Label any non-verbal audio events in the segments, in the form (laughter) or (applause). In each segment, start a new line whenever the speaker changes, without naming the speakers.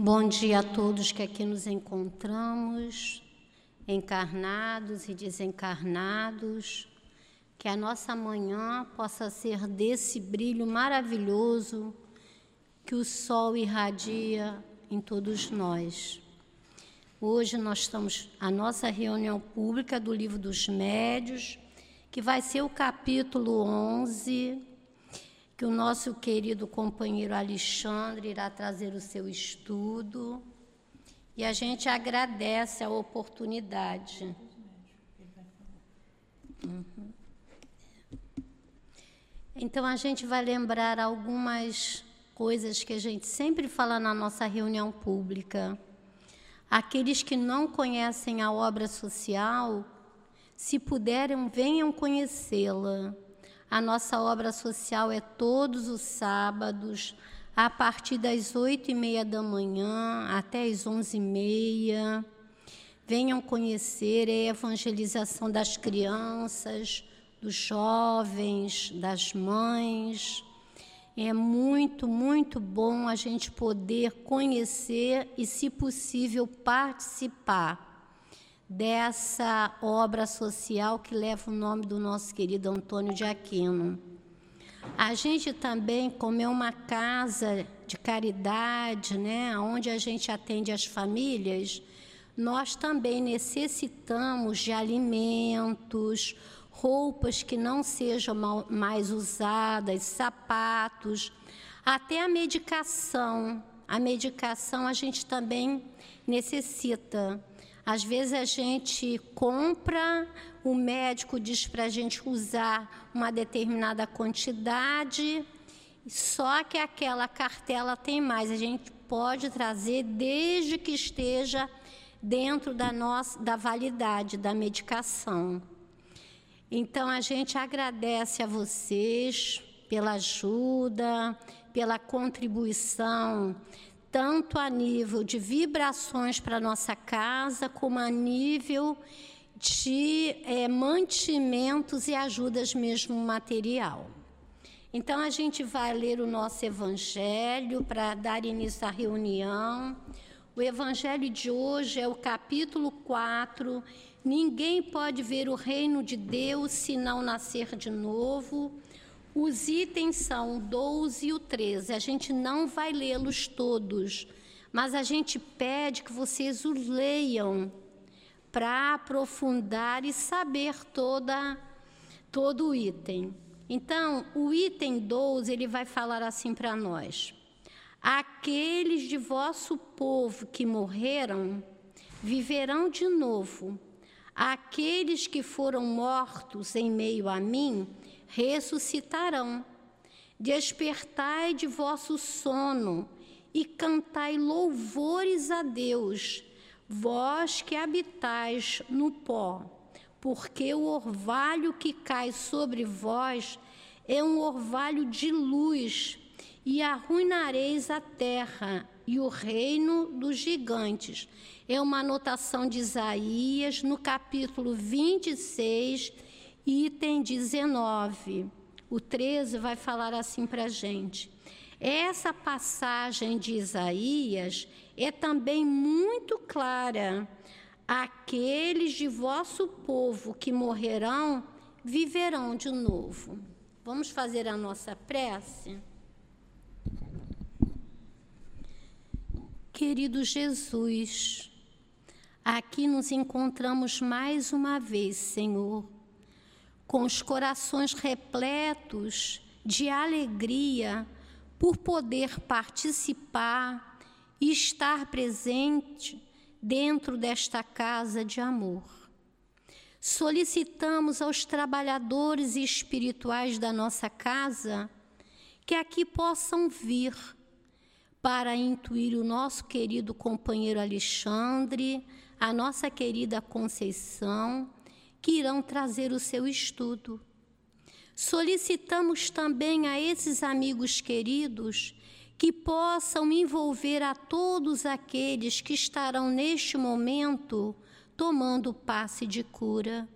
Bom dia a todos que aqui nos encontramos, encarnados e desencarnados. Que a nossa manhã possa ser desse brilho maravilhoso que o sol irradia em todos nós. Hoje nós estamos a nossa reunião pública do Livro dos Médios, que vai ser o capítulo 11, que o nosso querido companheiro Alexandre irá trazer o seu estudo. E a gente agradece a oportunidade. Uhum. Então a gente vai lembrar algumas coisas que a gente sempre fala na nossa reunião pública. Aqueles que não conhecem a obra social, se puderem, venham conhecê-la. A nossa obra social é todos os sábados, a partir das oito e meia da manhã até as onze e meia. Venham conhecer a evangelização das crianças, dos jovens, das mães. É muito, muito bom a gente poder conhecer e, se possível, participar dessa obra social que leva o nome do nosso querido Antônio de Aquino. A gente também, como é uma casa de caridade, né, onde a gente atende as famílias, nós também necessitamos de alimentos, roupas que não sejam mais usadas, sapatos, até a medicação. A medicação a gente também necessita. Às vezes a gente compra, o médico diz para a gente usar uma determinada quantidade, só que aquela cartela tem mais. A gente pode trazer desde que esteja dentro da nossa da validade da medicação. Então a gente agradece a vocês pela ajuda, pela contribuição tanto a nível de vibrações para nossa casa, como a nível de é, mantimentos e ajudas mesmo material. Então, a gente vai ler o nosso Evangelho para dar início à reunião. O Evangelho de hoje é o capítulo 4. Ninguém pode ver o reino de Deus se não nascer de novo. Os itens são o 12 e o 13. A gente não vai lê-los todos, mas a gente pede que vocês os leiam para aprofundar e saber toda, todo o item. Então, o item 12, ele vai falar assim para nós: Aqueles de vosso povo que morreram viverão de novo. Aqueles que foram mortos em meio a mim ressuscitarão. Despertai de vosso sono e cantai louvores a Deus, vós que habitais no pó, porque o orvalho que cai sobre vós é um orvalho de luz, e arruinareis a terra e o reino dos gigantes. É uma anotação de Isaías no capítulo 26 item 19. O 13 vai falar assim para a gente. Essa passagem de Isaías é também muito clara. Aqueles de vosso povo que morrerão viverão de novo. Vamos fazer a nossa prece? Querido Jesus, aqui nos encontramos mais uma vez, Senhor com os corações repletos de alegria por poder participar e estar presente dentro desta casa de amor. Solicitamos aos trabalhadores espirituais da nossa casa que aqui possam vir para intuir o nosso querido companheiro Alexandre, a nossa querida Conceição que irão trazer o seu estudo. Solicitamos também a esses amigos queridos que possam envolver a todos aqueles que estarão neste momento tomando passe de cura.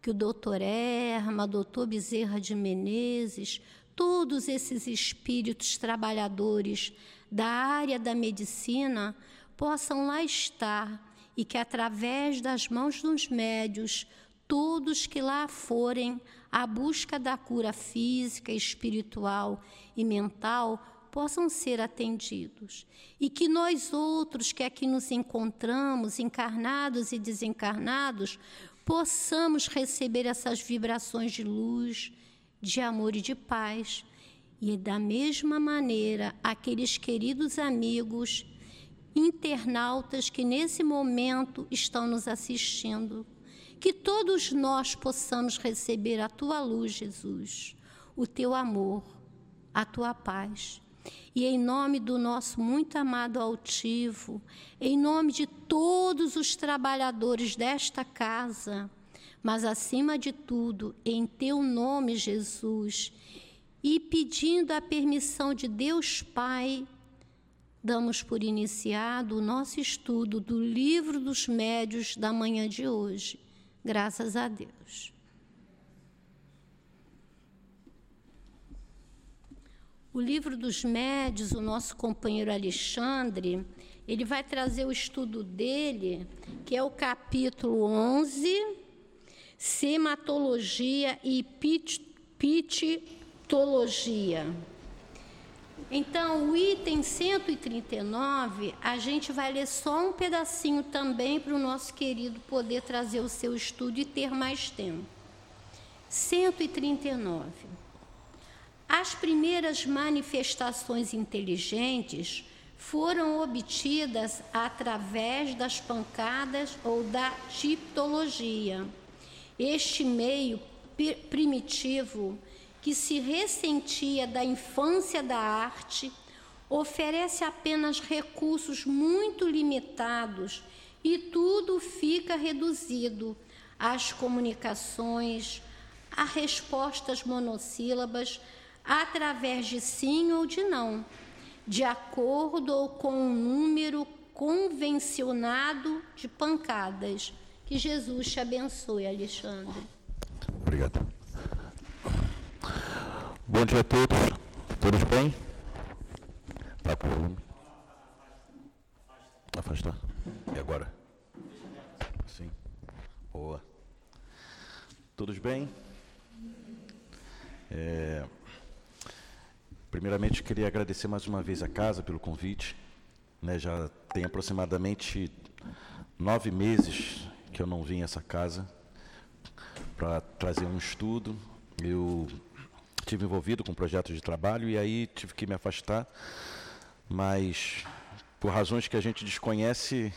Que o doutor Erma, doutor Bezerra de Menezes, todos esses espíritos trabalhadores da área da medicina possam lá estar e que, através das mãos dos médios, todos que lá forem à busca da cura física, espiritual e mental possam ser atendidos. E que nós outros que aqui nos encontramos, encarnados e desencarnados, possamos receber essas vibrações de luz, de amor e de paz. E da mesma maneira, aqueles queridos amigos internautas que nesse momento estão nos assistindo. Que todos nós possamos receber a tua luz, Jesus, o teu amor, a tua paz. E em nome do nosso muito amado altivo, em nome de todos os trabalhadores desta casa, mas acima de tudo, em teu nome, Jesus, e pedindo a permissão de Deus Pai damos por iniciado o nosso estudo do Livro dos Médios da manhã de hoje. Graças a Deus. O livro dos médios, o nosso companheiro Alexandre, ele vai trazer o estudo dele, que é o capítulo 11, Sematologia e Pitologia. Então, o item 139, a gente vai ler só um pedacinho também para o nosso querido poder trazer o seu estudo e ter mais tempo. 139. As primeiras manifestações inteligentes foram obtidas através das pancadas ou da tipologia. Este meio primitivo que se ressentia da infância da arte, oferece apenas recursos muito limitados e tudo fica reduzido às comunicações, a respostas monossílabas através de sim ou de não, de acordo com um número convencionado de pancadas. Que Jesus te abençoe, Alexandre.
Obrigado. Bom dia a todos. Todos bem? Tá com volume? Afastar. E agora? Sim. Boa. Todos bem? É, primeiramente, queria agradecer mais uma vez a casa pelo convite. Né, já tem aproximadamente nove meses que eu não vim a essa casa para trazer um estudo. Eu estive envolvido com projetos de trabalho e aí tive que me afastar, mas por razões que a gente desconhece,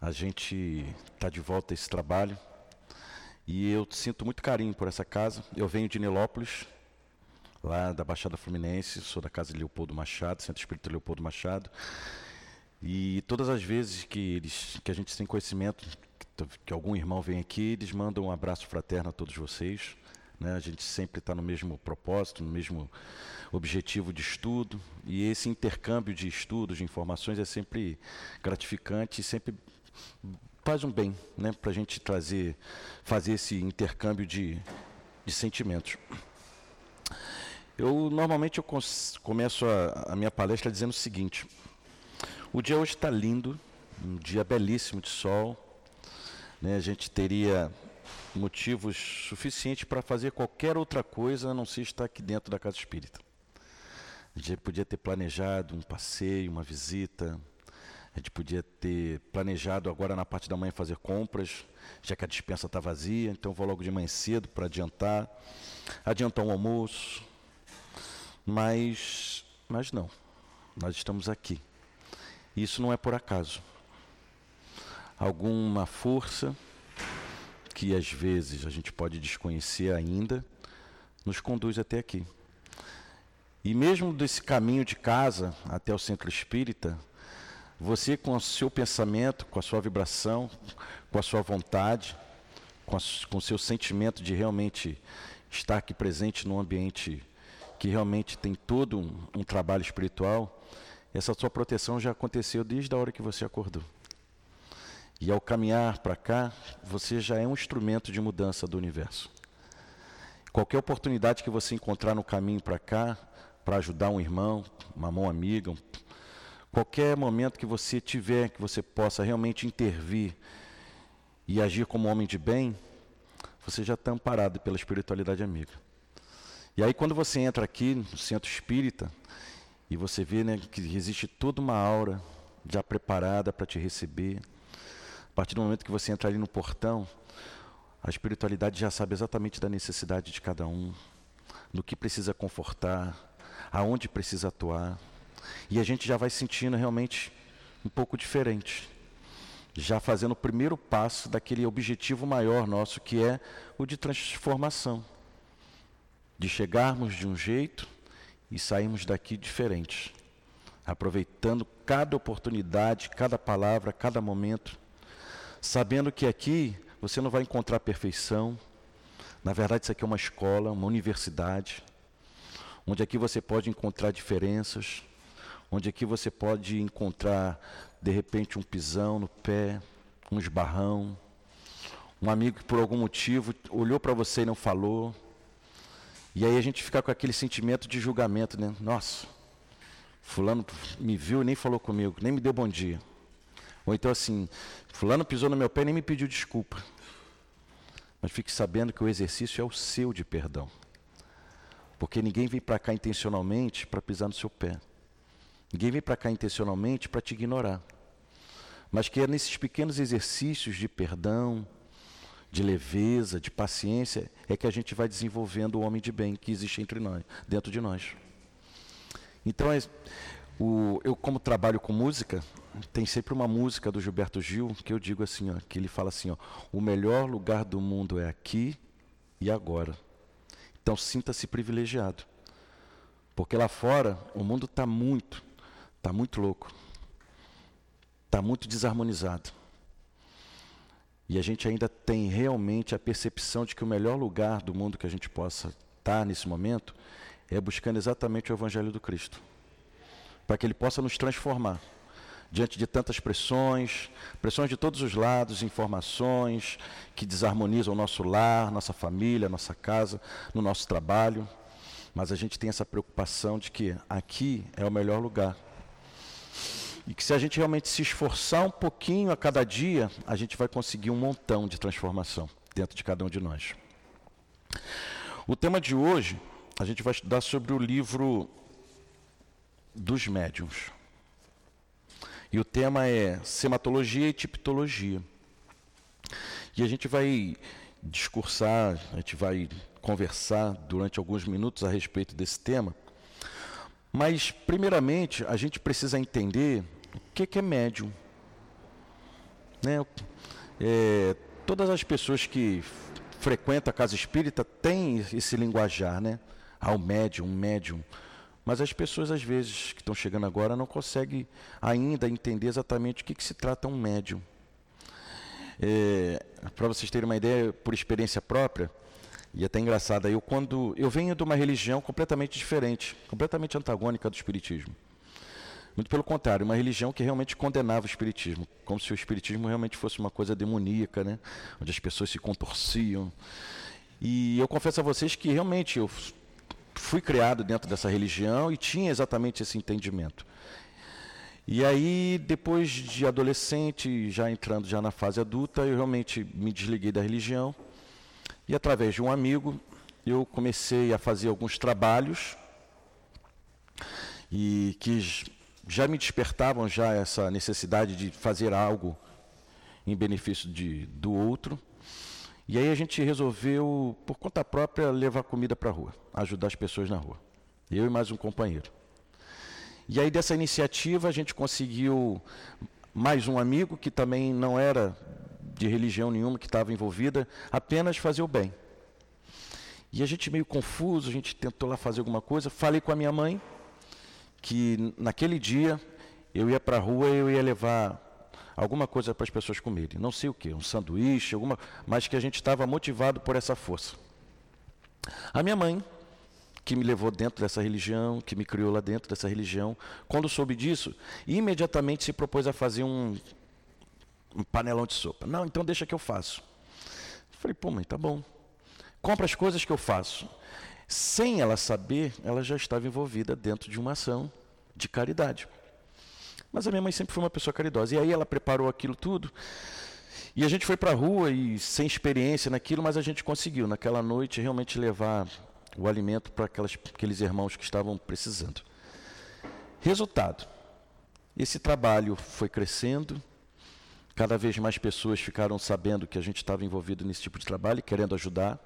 a gente está de volta a esse trabalho e eu sinto muito carinho por essa casa. Eu venho de Nilópolis, lá da Baixada Fluminense, sou da casa de Leopoldo Machado, Centro Espírito Leopoldo Machado. E todas as vezes que, eles, que a gente tem conhecimento que, que algum irmão vem aqui, eles mandam um abraço fraterno a todos vocês. Né? A gente sempre está no mesmo propósito, no mesmo objetivo de estudo, e esse intercâmbio de estudos, de informações é sempre gratificante e sempre faz um bem né? para a gente trazer, fazer esse intercâmbio de, de sentimentos. Eu normalmente eu começo a, a minha palestra dizendo o seguinte: o dia hoje está lindo, um dia belíssimo de sol. Né? A gente teria motivos suficientes para fazer qualquer outra coisa a não ser estar aqui dentro da casa espírita. A gente podia ter planejado um passeio, uma visita, a gente podia ter planejado agora na parte da manhã fazer compras, já que a dispensa está vazia, então vou logo de manhã cedo para adiantar, adiantar um almoço. Mas, mas não, nós estamos aqui. Isso não é por acaso. Alguma força que às vezes a gente pode desconhecer ainda, nos conduz até aqui. E mesmo desse caminho de casa até o centro espírita, você com o seu pensamento, com a sua vibração, com a sua vontade, com, com o seu sentimento de realmente estar aqui presente num ambiente que realmente tem todo um, um trabalho espiritual, essa sua proteção já aconteceu desde a hora que você acordou. E ao caminhar para cá, você já é um instrumento de mudança do universo. Qualquer oportunidade que você encontrar no caminho para cá, para ajudar um irmão, uma mão amiga, qualquer momento que você tiver, que você possa realmente intervir e agir como homem de bem, você já está amparado pela espiritualidade amiga. E aí quando você entra aqui no centro espírita e você vê né, que existe toda uma aura já preparada para te receber, a partir do momento que você entra ali no portão, a espiritualidade já sabe exatamente da necessidade de cada um, do que precisa confortar, aonde precisa atuar. E a gente já vai sentindo realmente um pouco diferente. Já fazendo o primeiro passo daquele objetivo maior nosso, que é o de transformação. De chegarmos de um jeito e sairmos daqui diferentes. Aproveitando cada oportunidade, cada palavra, cada momento. Sabendo que aqui você não vai encontrar perfeição. Na verdade, isso aqui é uma escola, uma universidade onde aqui você pode encontrar diferenças, onde aqui você pode encontrar, de repente, um pisão no pé, um esbarrão, um amigo que por algum motivo olhou para você e não falou. E aí a gente fica com aquele sentimento de julgamento, né? Nossa, fulano me viu e nem falou comigo, nem me deu bom dia. Ou então assim, fulano pisou no meu pé e nem me pediu desculpa. Mas fique sabendo que o exercício é o seu de perdão. Porque ninguém vem para cá intencionalmente para pisar no seu pé. Ninguém vem para cá intencionalmente para te ignorar. Mas que é nesses pequenos exercícios de perdão, de leveza, de paciência, é que a gente vai desenvolvendo o homem de bem que existe entre nós, dentro de nós. Então, é, o, eu como trabalho com música, tem sempre uma música do Gilberto Gil que eu digo assim, ó, que ele fala assim, ó, o melhor lugar do mundo é aqui e agora. Então sinta-se privilegiado. Porque lá fora o mundo está muito, está muito louco. Está muito desarmonizado. E a gente ainda tem realmente a percepção de que o melhor lugar do mundo que a gente possa estar tá nesse momento é buscando exatamente o Evangelho do Cristo. Para que ele possa nos transformar diante de tantas pressões, pressões de todos os lados, informações que desarmonizam o nosso lar, nossa família, nossa casa, no nosso trabalho. Mas a gente tem essa preocupação de que aqui é o melhor lugar. E que se a gente realmente se esforçar um pouquinho a cada dia, a gente vai conseguir um montão de transformação dentro de cada um de nós. O tema de hoje, a gente vai estudar sobre o livro dos médiums. E o tema é sematologia e tipologia. E a gente vai discursar, a gente vai conversar durante alguns minutos a respeito desse tema. Mas, primeiramente, a gente precisa entender o que é médium. Né? É, todas as pessoas que frequentam a casa espírita têm esse linguajar, né? Ao médium, médium. Mas as pessoas, às vezes, que estão chegando agora, não conseguem ainda entender exatamente o que, que se trata um médium. É, Para vocês terem uma ideia, por experiência própria, e até engraçado, eu quando eu venho de uma religião completamente diferente, completamente antagônica do espiritismo. Muito pelo contrário, uma religião que realmente condenava o espiritismo, como se o espiritismo realmente fosse uma coisa demoníaca, né? onde as pessoas se contorciam. E eu confesso a vocês que realmente eu fui criado dentro dessa religião e tinha exatamente esse entendimento. E aí, depois de adolescente, já entrando já na fase adulta, eu realmente me desliguei da religião e através de um amigo eu comecei a fazer alguns trabalhos e que já me despertavam já essa necessidade de fazer algo em benefício de, do outro. E aí a gente resolveu, por conta própria, levar comida para a rua, ajudar as pessoas na rua. Eu e mais um companheiro. E aí dessa iniciativa a gente conseguiu mais um amigo que também não era de religião nenhuma, que estava envolvida, apenas fazer o bem. E a gente meio confuso, a gente tentou lá fazer alguma coisa. Falei com a minha mãe que naquele dia eu ia para a rua eu ia levar alguma coisa para as pessoas comerem. Não sei o que, um sanduíche, alguma, mas que a gente estava motivado por essa força. A minha mãe, que me levou dentro dessa religião, que me criou lá dentro dessa religião, quando soube disso, imediatamente se propôs a fazer um, um panelão de sopa. Não, então deixa que eu faço. falei, pô, mãe, tá bom. Compra as coisas que eu faço. sem ela saber, ela já estava envolvida dentro de uma ação de caridade. Mas a minha mãe sempre foi uma pessoa caridosa. E aí ela preparou aquilo tudo. E a gente foi para a rua e sem experiência naquilo, mas a gente conseguiu, naquela noite, realmente levar o alimento para aqueles irmãos que estavam precisando. Resultado: esse trabalho foi crescendo, cada vez mais pessoas ficaram sabendo que a gente estava envolvido nesse tipo de trabalho e querendo ajudar.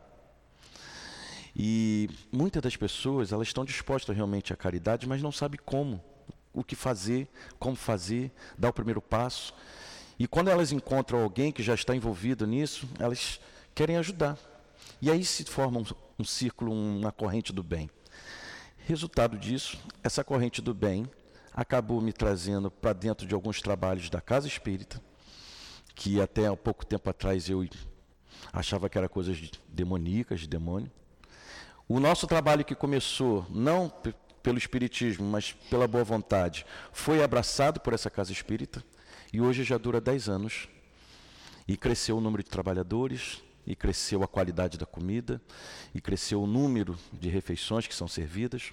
E muitas das pessoas, elas estão dispostas realmente à caridade, mas não sabem como, o que fazer, como fazer, dar o primeiro passo. E quando elas encontram alguém que já está envolvido nisso, elas querem ajudar. E aí se forma um, um círculo, uma corrente do bem. Resultado disso, essa corrente do bem acabou me trazendo para dentro de alguns trabalhos da Casa Espírita, que até há pouco tempo atrás eu achava que era coisas demoníacas, de demônio. O nosso trabalho que começou não pelo Espiritismo, mas pela boa vontade, foi abraçado por essa casa espírita e hoje já dura 10 anos. E cresceu o número de trabalhadores, e cresceu a qualidade da comida, e cresceu o número de refeições que são servidas.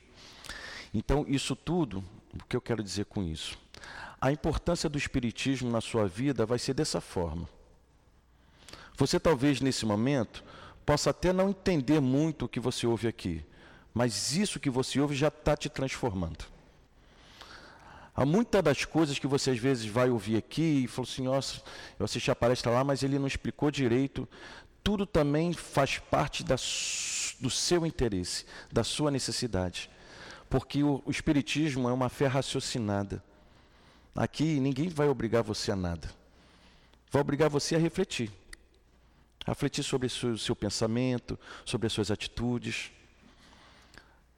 Então, isso tudo, o que eu quero dizer com isso? A importância do Espiritismo na sua vida vai ser dessa forma. Você talvez nesse momento possa até não entender muito o que você ouve aqui, mas isso que você ouve já está te transformando. Há muitas das coisas que você às vezes vai ouvir aqui e falou assim, nossa, eu assisti a palestra lá, mas ele não explicou direito. Tudo também faz parte da, do seu interesse, da sua necessidade. Porque o, o Espiritismo é uma fé raciocinada. Aqui ninguém vai obrigar você a nada. Vai obrigar você a refletir refletir sobre o seu pensamento, sobre as suas atitudes.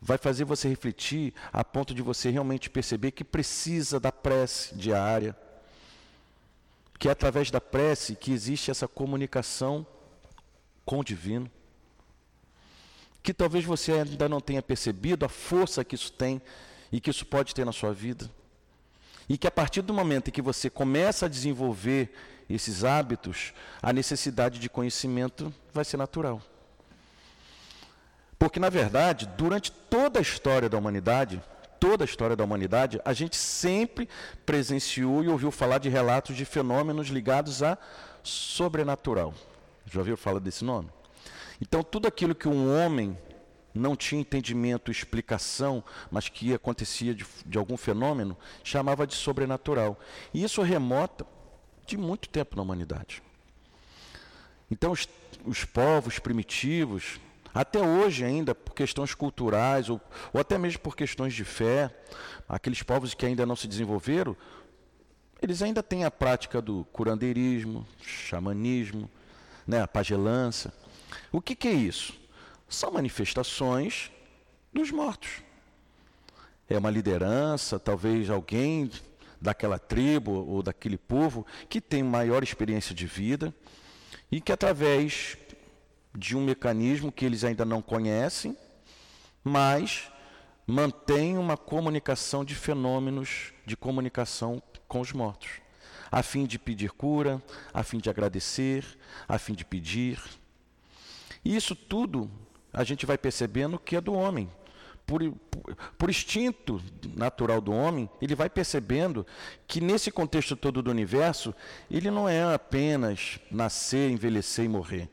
Vai fazer você refletir a ponto de você realmente perceber que precisa da prece diária, que é através da prece que existe essa comunicação com o divino. Que talvez você ainda não tenha percebido a força que isso tem e que isso pode ter na sua vida. E que a partir do momento em que você começa a desenvolver esses hábitos, a necessidade de conhecimento vai ser natural. Porque, na verdade, durante toda a história da humanidade, toda a história da humanidade, a gente sempre presenciou e ouviu falar de relatos de fenômenos ligados a sobrenatural. Já ouviu falar desse nome? Então, tudo aquilo que um homem não tinha entendimento, explicação, mas que acontecia de, de algum fenômeno, chamava de sobrenatural. E isso remota de muito tempo na humanidade. Então, os, os povos primitivos, até hoje ainda, por questões culturais, ou, ou até mesmo por questões de fé, aqueles povos que ainda não se desenvolveram, eles ainda têm a prática do curandeirismo, xamanismo, né, a pagelança. O que, que é isso? São manifestações dos mortos. É uma liderança, talvez alguém daquela tribo ou daquele povo que tem maior experiência de vida e que através de um mecanismo que eles ainda não conhecem, mas mantém uma comunicação de fenômenos de comunicação com os mortos, a fim de pedir cura, a fim de agradecer, a fim de pedir. E isso tudo a gente vai percebendo que é do homem por, por, instinto natural do homem, ele vai percebendo que nesse contexto todo do universo, ele não é apenas nascer, envelhecer e morrer.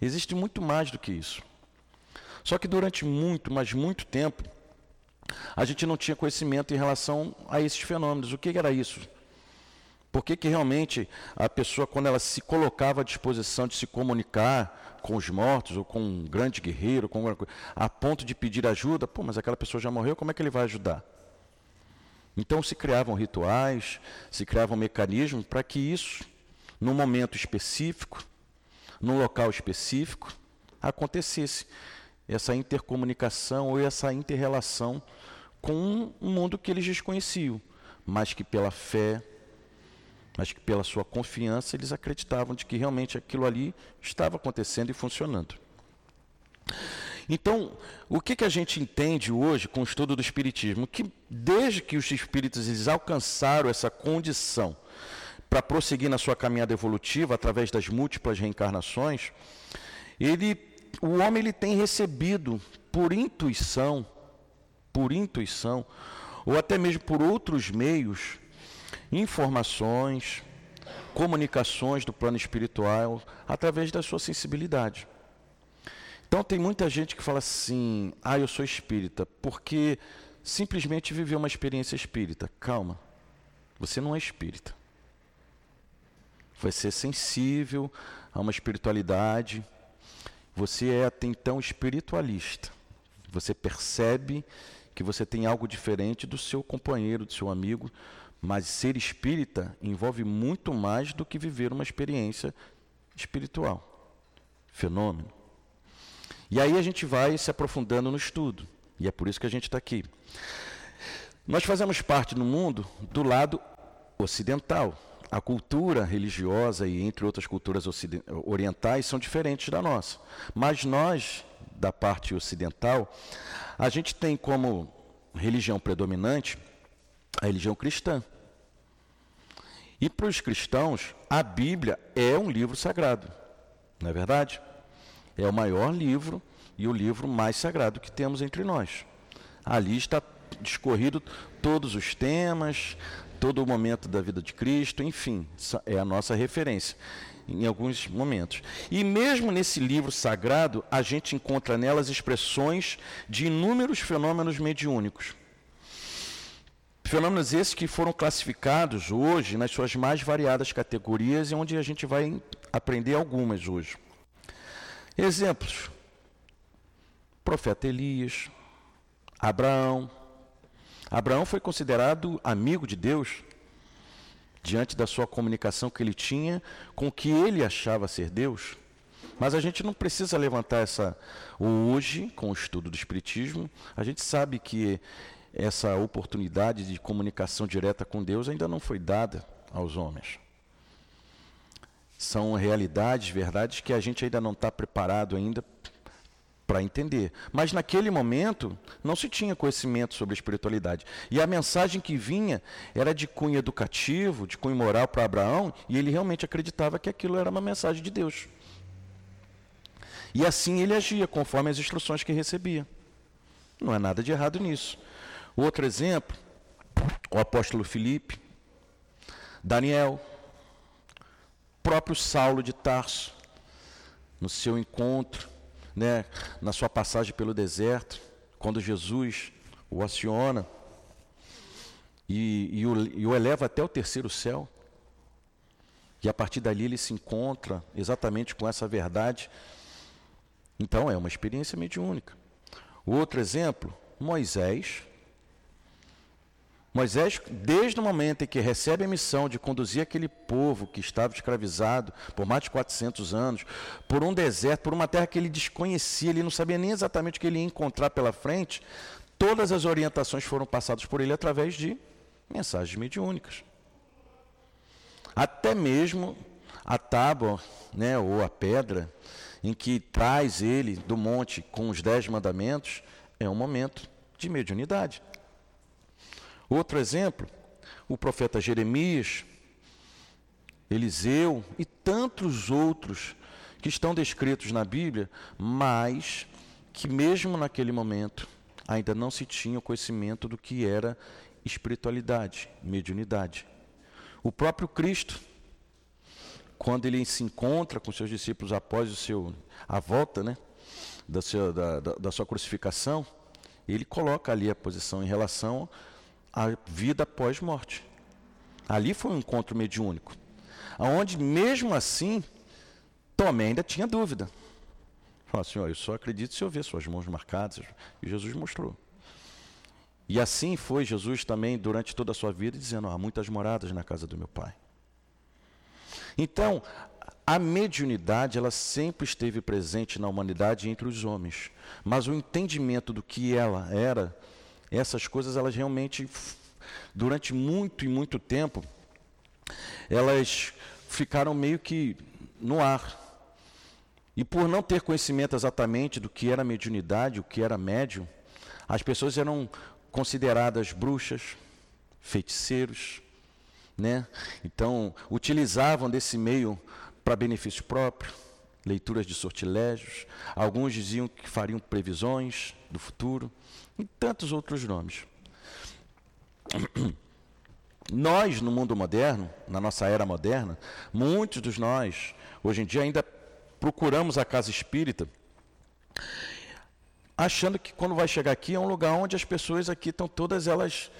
Existe muito mais do que isso. Só que durante muito, mas muito tempo, a gente não tinha conhecimento em relação a esses fenômenos. O que era isso? Por que, que realmente a pessoa, quando ela se colocava à disposição de se comunicar com os mortos, ou com um grande guerreiro, com coisa, a ponto de pedir ajuda, pô, mas aquela pessoa já morreu, como é que ele vai ajudar? Então se criavam rituais, se criavam mecanismos para que isso, num momento específico, num local específico, acontecesse essa intercomunicação ou essa interrelação com um mundo que eles desconheciam, mas que pela fé, mas que pela sua confiança eles acreditavam de que realmente aquilo ali estava acontecendo e funcionando. Então, o que, que a gente entende hoje com o estudo do Espiritismo? Que desde que os espíritos eles alcançaram essa condição para prosseguir na sua caminhada evolutiva através das múltiplas reencarnações, ele, o homem ele tem recebido por intuição, por intuição, ou até mesmo por outros meios, informações, comunicações do plano espiritual através da sua sensibilidade. Então tem muita gente que fala assim: "Ah, eu sou espírita", porque simplesmente viveu uma experiência espírita. Calma. Você não é espírita. Você é sensível a uma espiritualidade. Você é até então espiritualista. Você percebe que você tem algo diferente do seu companheiro, do seu amigo, mas ser espírita envolve muito mais do que viver uma experiência espiritual, fenômeno. E aí a gente vai se aprofundando no estudo, e é por isso que a gente está aqui. Nós fazemos parte no mundo do lado ocidental. A cultura religiosa e entre outras culturas orientais são diferentes da nossa. Mas nós, da parte ocidental, a gente tem como religião predominante a religião cristã. E para os cristãos, a Bíblia é um livro sagrado, não é verdade? É o maior livro e o livro mais sagrado que temos entre nós. Ali está discorrido todos os temas, todo o momento da vida de Cristo, enfim, é a nossa referência em alguns momentos. E mesmo nesse livro sagrado, a gente encontra nelas expressões de inúmeros fenômenos mediúnicos. Fenômenos esses que foram classificados hoje nas suas mais variadas categorias e onde a gente vai aprender algumas hoje. Exemplos: profeta Elias, Abraão. Abraão foi considerado amigo de Deus diante da sua comunicação que ele tinha com o que ele achava ser Deus. Mas a gente não precisa levantar essa hoje com o estudo do espiritismo. A gente sabe que essa oportunidade de comunicação direta com Deus ainda não foi dada aos homens. São realidades, verdades que a gente ainda não está preparado ainda para entender. Mas naquele momento não se tinha conhecimento sobre espiritualidade. E a mensagem que vinha era de cunho educativo, de cunho moral para Abraão, e ele realmente acreditava que aquilo era uma mensagem de Deus. E assim ele agia, conforme as instruções que recebia. Não é nada de errado nisso. Outro exemplo, o apóstolo Filipe, Daniel, próprio Saulo de Tarso, no seu encontro né, na sua passagem pelo deserto, quando Jesus o aciona e, e, o, e o eleva até o terceiro céu. E a partir dali ele se encontra exatamente com essa verdade. Então é uma experiência mediúnica. Outro exemplo, Moisés, Moisés, desde o momento em que recebe a missão de conduzir aquele povo que estava escravizado por mais de 400 anos, por um deserto, por uma terra que ele desconhecia, ele não sabia nem exatamente o que ele ia encontrar pela frente, todas as orientações foram passadas por ele através de mensagens mediúnicas. Até mesmo a tábua, né, ou a pedra, em que traz ele do monte com os dez mandamentos, é um momento de mediunidade. Outro exemplo, o profeta Jeremias, Eliseu e tantos outros que estão descritos na Bíblia, mas que mesmo naquele momento ainda não se tinha o conhecimento do que era espiritualidade, mediunidade. O próprio Cristo, quando ele se encontra com seus discípulos após o seu, a volta né, da, sua, da, da, da sua crucificação, ele coloca ali a posição em relação a vida pós-morte. Ali foi um encontro mediúnico, aonde mesmo assim Tomé ainda tinha dúvida. Falou assim, eu só acredito se eu ver suas mãos marcadas. E Jesus mostrou. E assim foi Jesus também durante toda a sua vida, dizendo: há muitas moradas na casa do meu Pai. Então, a mediunidade, ela sempre esteve presente na humanidade entre os homens. Mas o entendimento do que ela era essas coisas, elas realmente, durante muito e muito tempo, elas ficaram meio que no ar. E por não ter conhecimento exatamente do que era mediunidade, o que era médium, as pessoas eram consideradas bruxas, feiticeiros, né? Então, utilizavam desse meio para benefício próprio, leituras de sortilégios, alguns diziam que fariam previsões do futuro, e tantos outros nomes. Nós, no mundo moderno, na nossa era moderna, muitos dos nós, hoje em dia, ainda procuramos a casa espírita, achando que quando vai chegar aqui é um lugar onde as pessoas aqui estão todas elas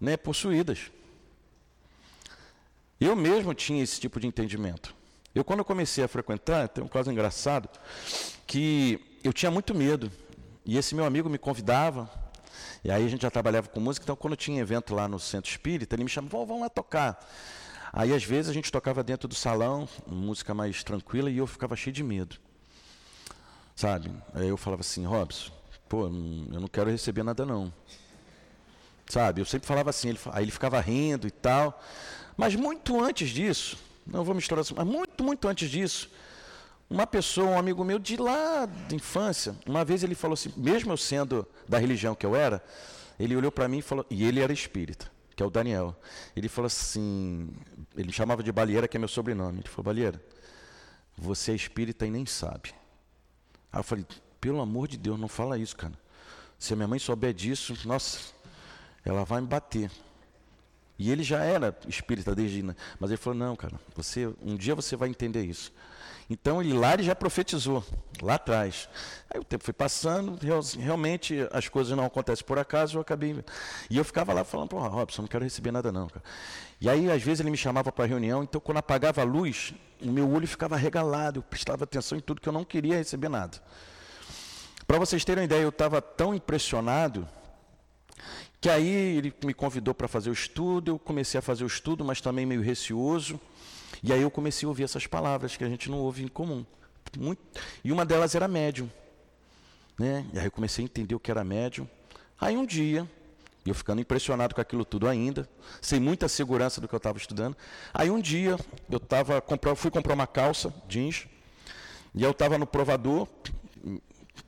né, possuídas. Eu mesmo tinha esse tipo de entendimento. Eu, quando comecei a frequentar, tem um caso engraçado, que eu tinha muito medo. E esse meu amigo me convidava, e aí a gente já trabalhava com música, então quando tinha evento lá no Centro Espírita, ele me chamava, vamos lá tocar. Aí às vezes a gente tocava dentro do salão, música mais tranquila, e eu ficava cheio de medo. Sabe? Aí eu falava assim, Robson, pô, eu não quero receber nada não. Sabe? Eu sempre falava assim, ele, aí ele ficava rindo e tal. Mas muito antes disso, não vou misturar mas muito, muito antes disso, uma pessoa, um amigo meu de lá de infância, uma vez ele falou assim, mesmo eu sendo da religião que eu era, ele olhou para mim e falou, e ele era espírita, que é o Daniel. Ele falou assim, ele chamava de Balieira, que é meu sobrenome. Ele falou, Balieira, você é espírita e nem sabe. Aí eu falei, pelo amor de Deus, não fala isso, cara. Se a minha mãe souber disso, nossa, ela vai me bater. E ele já era espírita desde, mas ele falou: "Não, cara, você um dia você vai entender isso". Então ele lá ele já profetizou lá atrás. Aí o tempo foi passando, realmente as coisas não acontecem por acaso, eu acabei e eu ficava lá falando: "Pô, Robson, não quero receber nada não, cara". E aí às vezes ele me chamava para reunião, então quando apagava a luz, o meu olho ficava regalado, eu prestava atenção em tudo que eu não queria receber nada. Para vocês terem uma ideia, eu estava tão impressionado que aí ele me convidou para fazer o estudo, eu comecei a fazer o estudo, mas também meio receoso. E aí eu comecei a ouvir essas palavras que a gente não ouve em comum. Muito, e uma delas era médium. Né? E aí eu comecei a entender o que era médium. Aí um dia, eu ficando impressionado com aquilo tudo ainda, sem muita segurança do que eu estava estudando. Aí um dia, eu tava, fui comprar uma calça jeans, e eu estava no provador,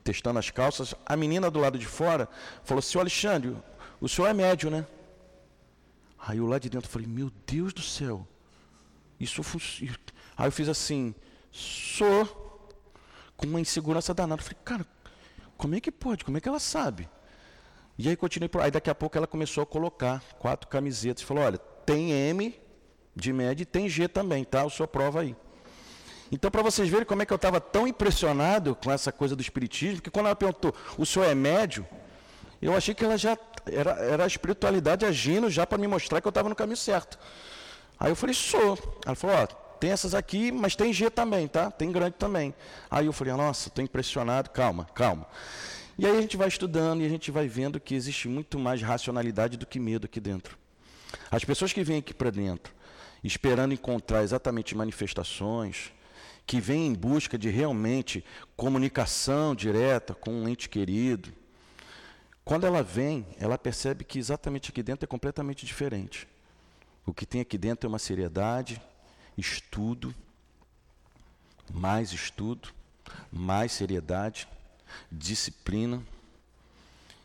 testando as calças. A menina do lado de fora falou assim: Alexandre, o senhor é médio, né? Aí eu lá de dentro falei, meu Deus do céu, isso funciona. Aí eu fiz assim, sou, com uma insegurança danada. Falei, cara, como é que pode? Como é que ela sabe? E aí continuei por aí, daqui a pouco ela começou a colocar quatro camisetas. Falou, olha, tem M de média e tem G também, tá? O senhor prova aí. Então, para vocês verem como é que eu estava tão impressionado com essa coisa do espiritismo, que quando ela perguntou, o senhor é médio? Eu achei que ela já era, era a espiritualidade agindo já para me mostrar que eu estava no caminho certo. Aí eu falei, sou. Ela falou, ó, tem essas aqui, mas tem G também, tá? Tem grande também. Aí eu falei, nossa, estou impressionado, calma, calma. E aí a gente vai estudando e a gente vai vendo que existe muito mais racionalidade do que medo aqui dentro. As pessoas que vêm aqui para dentro, esperando encontrar exatamente manifestações, que vêm em busca de realmente comunicação direta com um ente querido, quando ela vem, ela percebe que exatamente aqui dentro é completamente diferente. O que tem aqui dentro é uma seriedade, estudo, mais estudo, mais seriedade, disciplina.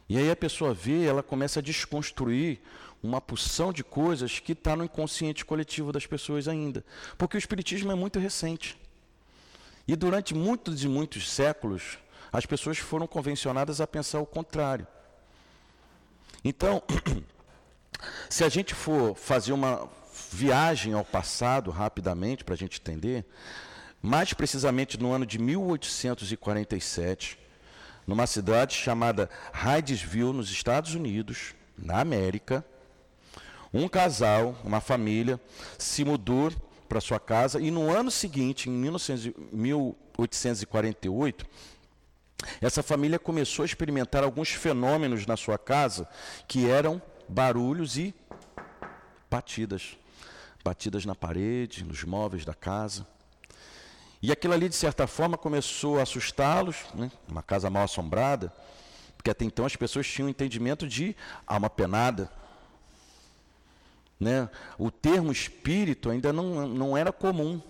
E aí a pessoa vê, ela começa a desconstruir uma porção de coisas que está no inconsciente coletivo das pessoas ainda. Porque o Espiritismo é muito recente. E durante muitos e muitos séculos, as pessoas foram convencionadas a pensar o contrário. Então, (clears throat) se a gente for fazer uma viagem ao passado rapidamente para a gente entender, mais precisamente no ano de 1847, numa cidade chamada Hydesville, nos Estados Unidos, na América, um casal, uma família, se mudou para sua casa e no ano seguinte, em 1848, essa família começou a experimentar alguns fenômenos na sua casa que eram barulhos e batidas. Batidas na parede, nos móveis da casa. E aquilo ali, de certa forma, começou a assustá-los, né? uma casa mal assombrada, porque até então as pessoas tinham entendimento de alma penada. Né? O termo espírito ainda não, não era comum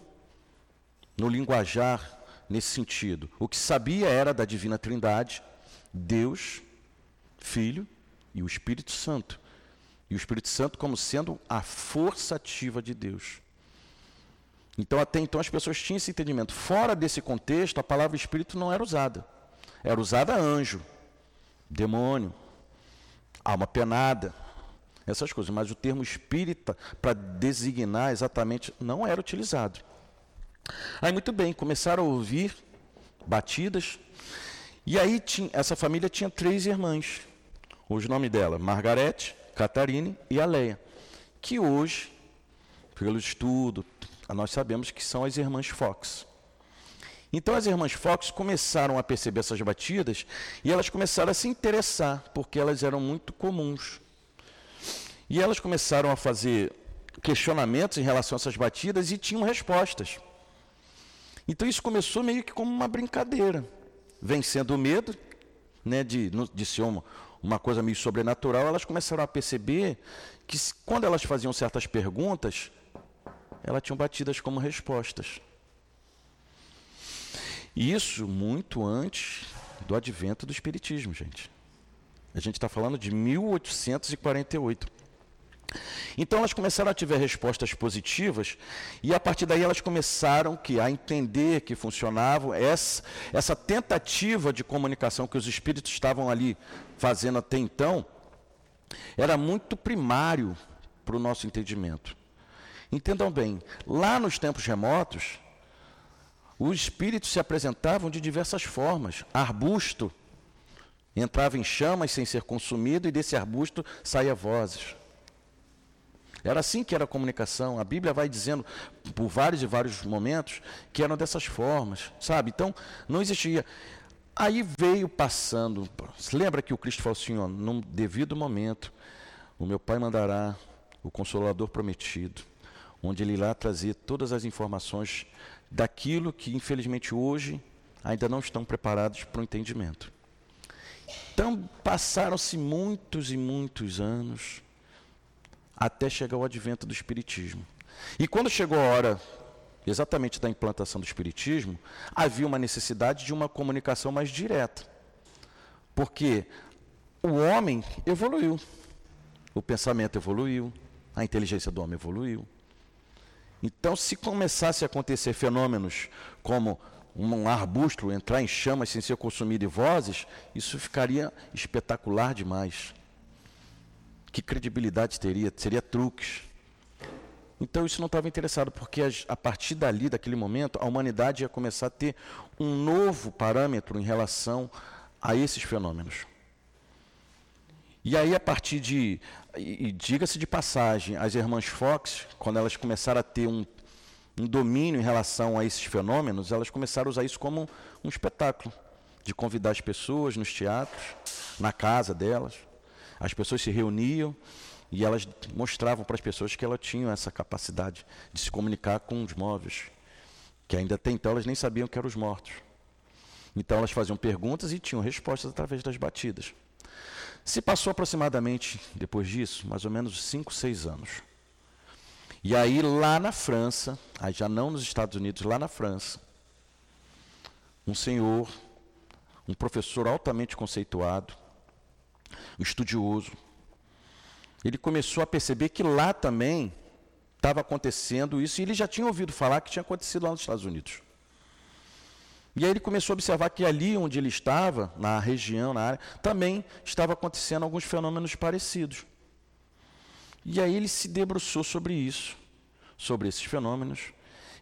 no linguajar nesse sentido. O que sabia era da divina Trindade, Deus, Filho e o Espírito Santo. E o Espírito Santo como sendo a força ativa de Deus. Então, até então, as pessoas tinham esse entendimento. Fora desse contexto, a palavra espírito não era usada. Era usada anjo, demônio, alma penada, essas coisas. Mas o termo espírita, para designar exatamente, não era utilizado. Aí, muito bem, começaram a ouvir batidas. E aí, tinha, essa família tinha três irmãs. Hoje o nome dela, Margarete, Catarine e Aleia. Que hoje, pelo estudo, nós sabemos que são as irmãs Fox. Então as irmãs Fox começaram a perceber essas batidas e elas começaram a se interessar, porque elas eram muito comuns. E elas começaram a fazer questionamentos em relação a essas batidas e tinham respostas. Então isso começou meio que como uma brincadeira, vencendo o medo né, de, de ser uma, uma coisa meio sobrenatural, elas começaram a perceber que quando elas faziam certas perguntas, elas tinham batidas como respostas. Isso muito antes do advento do Espiritismo, gente. A gente está falando de 1848. Então elas começaram a tiver respostas positivas e a partir daí elas começaram que, a entender que funcionava essa, essa tentativa de comunicação que os espíritos estavam ali fazendo até então era muito primário para o nosso entendimento. Entendam bem, lá nos tempos remotos, os espíritos se apresentavam de diversas formas. Arbusto entrava em chamas sem ser consumido e desse arbusto saía vozes. Era assim que era a comunicação. A Bíblia vai dizendo por vários e vários momentos que eram dessas formas, sabe? Então, não existia. Aí veio passando. Lembra que o Cristo falou assim, ó, num devido momento, o meu Pai mandará o consolador prometido onde ele lá trazia todas as informações daquilo que, infelizmente, hoje ainda não estão preparados para o entendimento. Então, passaram-se muitos e muitos anos até chegar o advento do Espiritismo. E quando chegou a hora exatamente da implantação do Espiritismo, havia uma necessidade de uma comunicação mais direta. Porque o homem evoluiu, o pensamento evoluiu, a inteligência do homem evoluiu, então, se começasse a acontecer fenômenos como um arbusto entrar em chamas sem ser consumido e vozes, isso ficaria espetacular demais. Que credibilidade teria? Seria truques. Então isso não estava interessado, porque a partir dali, daquele momento, a humanidade ia começar a ter um novo parâmetro em relação a esses fenômenos. E aí, a partir de. E, diga-se de passagem, as irmãs Fox, quando elas começaram a ter um, um domínio em relação a esses fenômenos, elas começaram a usar isso como um espetáculo de convidar as pessoas nos teatros, na casa delas. As pessoas se reuniam e elas mostravam para as pessoas que elas tinham essa capacidade de se comunicar com os móveis, que ainda até então elas nem sabiam que eram os mortos. Então elas faziam perguntas e tinham respostas através das batidas. Se passou aproximadamente, depois disso, mais ou menos 5, 6 anos. E aí, lá na França, aí já não nos Estados Unidos, lá na França, um senhor, um professor altamente conceituado, estudioso, ele começou a perceber que lá também estava acontecendo isso, e ele já tinha ouvido falar que tinha acontecido lá nos Estados Unidos. E aí ele começou a observar que ali onde ele estava, na região, na área, também estava acontecendo alguns fenômenos parecidos. E aí ele se debruçou sobre isso, sobre esses fenômenos,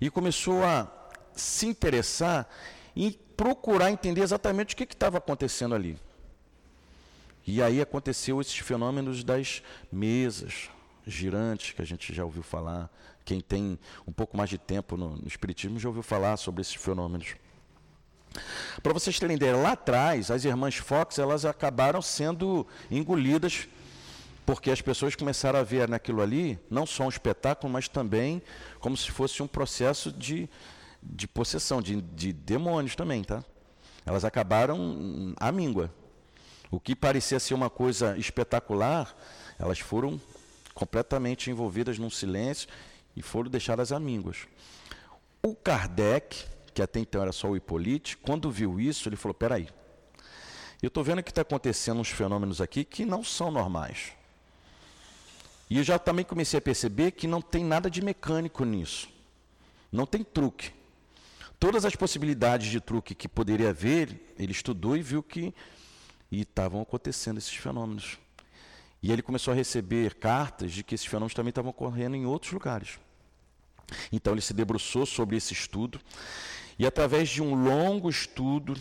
e começou a se interessar e procurar entender exatamente o que estava acontecendo ali. E aí aconteceu esses fenômenos das mesas girantes, que a gente já ouviu falar. Quem tem um pouco mais de tempo no, no Espiritismo já ouviu falar sobre esses fenômenos. Para vocês terem ideia, lá atrás, as irmãs Fox elas acabaram sendo engolidas porque as pessoas começaram a ver naquilo ali não só um espetáculo, mas também como se fosse um processo de, de possessão, de, de demônios também, tá? Elas acabaram à míngua. O que parecia ser uma coisa espetacular, elas foram completamente envolvidas num silêncio e foram deixadas à mínguas. O Kardec, que até então era só o Hipólite, quando viu isso, ele falou: peraí, eu estou vendo que está acontecendo uns fenômenos aqui que não são normais. E eu já também comecei a perceber que não tem nada de mecânico nisso. Não tem truque. Todas as possibilidades de truque que poderia haver, ele estudou e viu que estavam acontecendo esses fenômenos. E ele começou a receber cartas de que esses fenômenos também estavam ocorrendo em outros lugares. Então ele se debruçou sobre esse estudo e através de um longo estudo,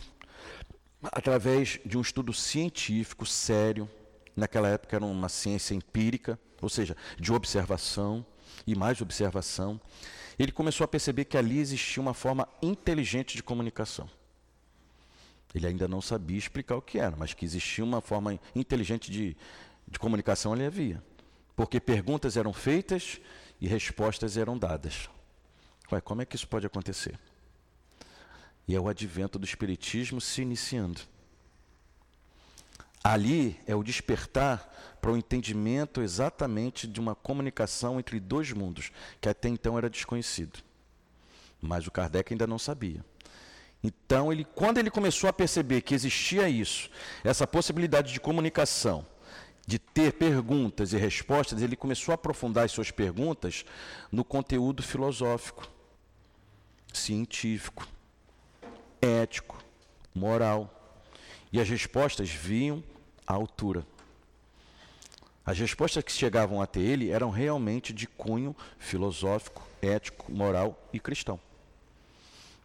através de um estudo científico sério, naquela época era uma ciência empírica, ou seja, de observação e mais observação, ele começou a perceber que ali existia uma forma inteligente de comunicação. Ele ainda não sabia explicar o que era, mas que existia uma forma inteligente de, de comunicação ali havia. Porque perguntas eram feitas e respostas eram dadas. Ué, como é que isso pode acontecer? E é o advento do Espiritismo se iniciando. Ali é o despertar para o entendimento exatamente de uma comunicação entre dois mundos, que até então era desconhecido. Mas o Kardec ainda não sabia. Então, ele, quando ele começou a perceber que existia isso, essa possibilidade de comunicação, de ter perguntas e respostas, ele começou a aprofundar as suas perguntas no conteúdo filosófico, científico, ético, moral. E as respostas vinham à altura. As respostas que chegavam até ele eram realmente de cunho filosófico, ético, moral e cristão.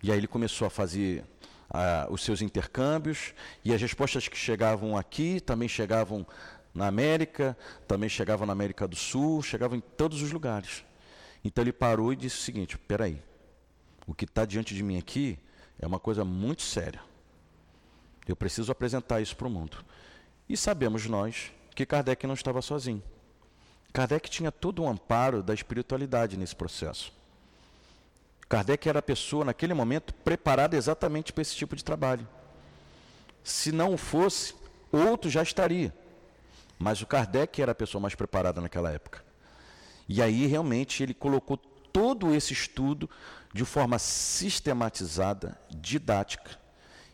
E aí ele começou a fazer ah, os seus intercâmbios, e as respostas que chegavam aqui também chegavam na América, também chegavam na América do Sul, chegavam em todos os lugares. Então ele parou e disse o seguinte: peraí, o que está diante de mim aqui é uma coisa muito séria. Eu preciso apresentar isso para o mundo. E sabemos nós que Kardec não estava sozinho. Kardec tinha todo o um amparo da espiritualidade nesse processo. Kardec era a pessoa, naquele momento, preparada exatamente para esse tipo de trabalho. Se não fosse, outro já estaria. Mas o Kardec era a pessoa mais preparada naquela época. E aí, realmente, ele colocou todo esse estudo de forma sistematizada, didática.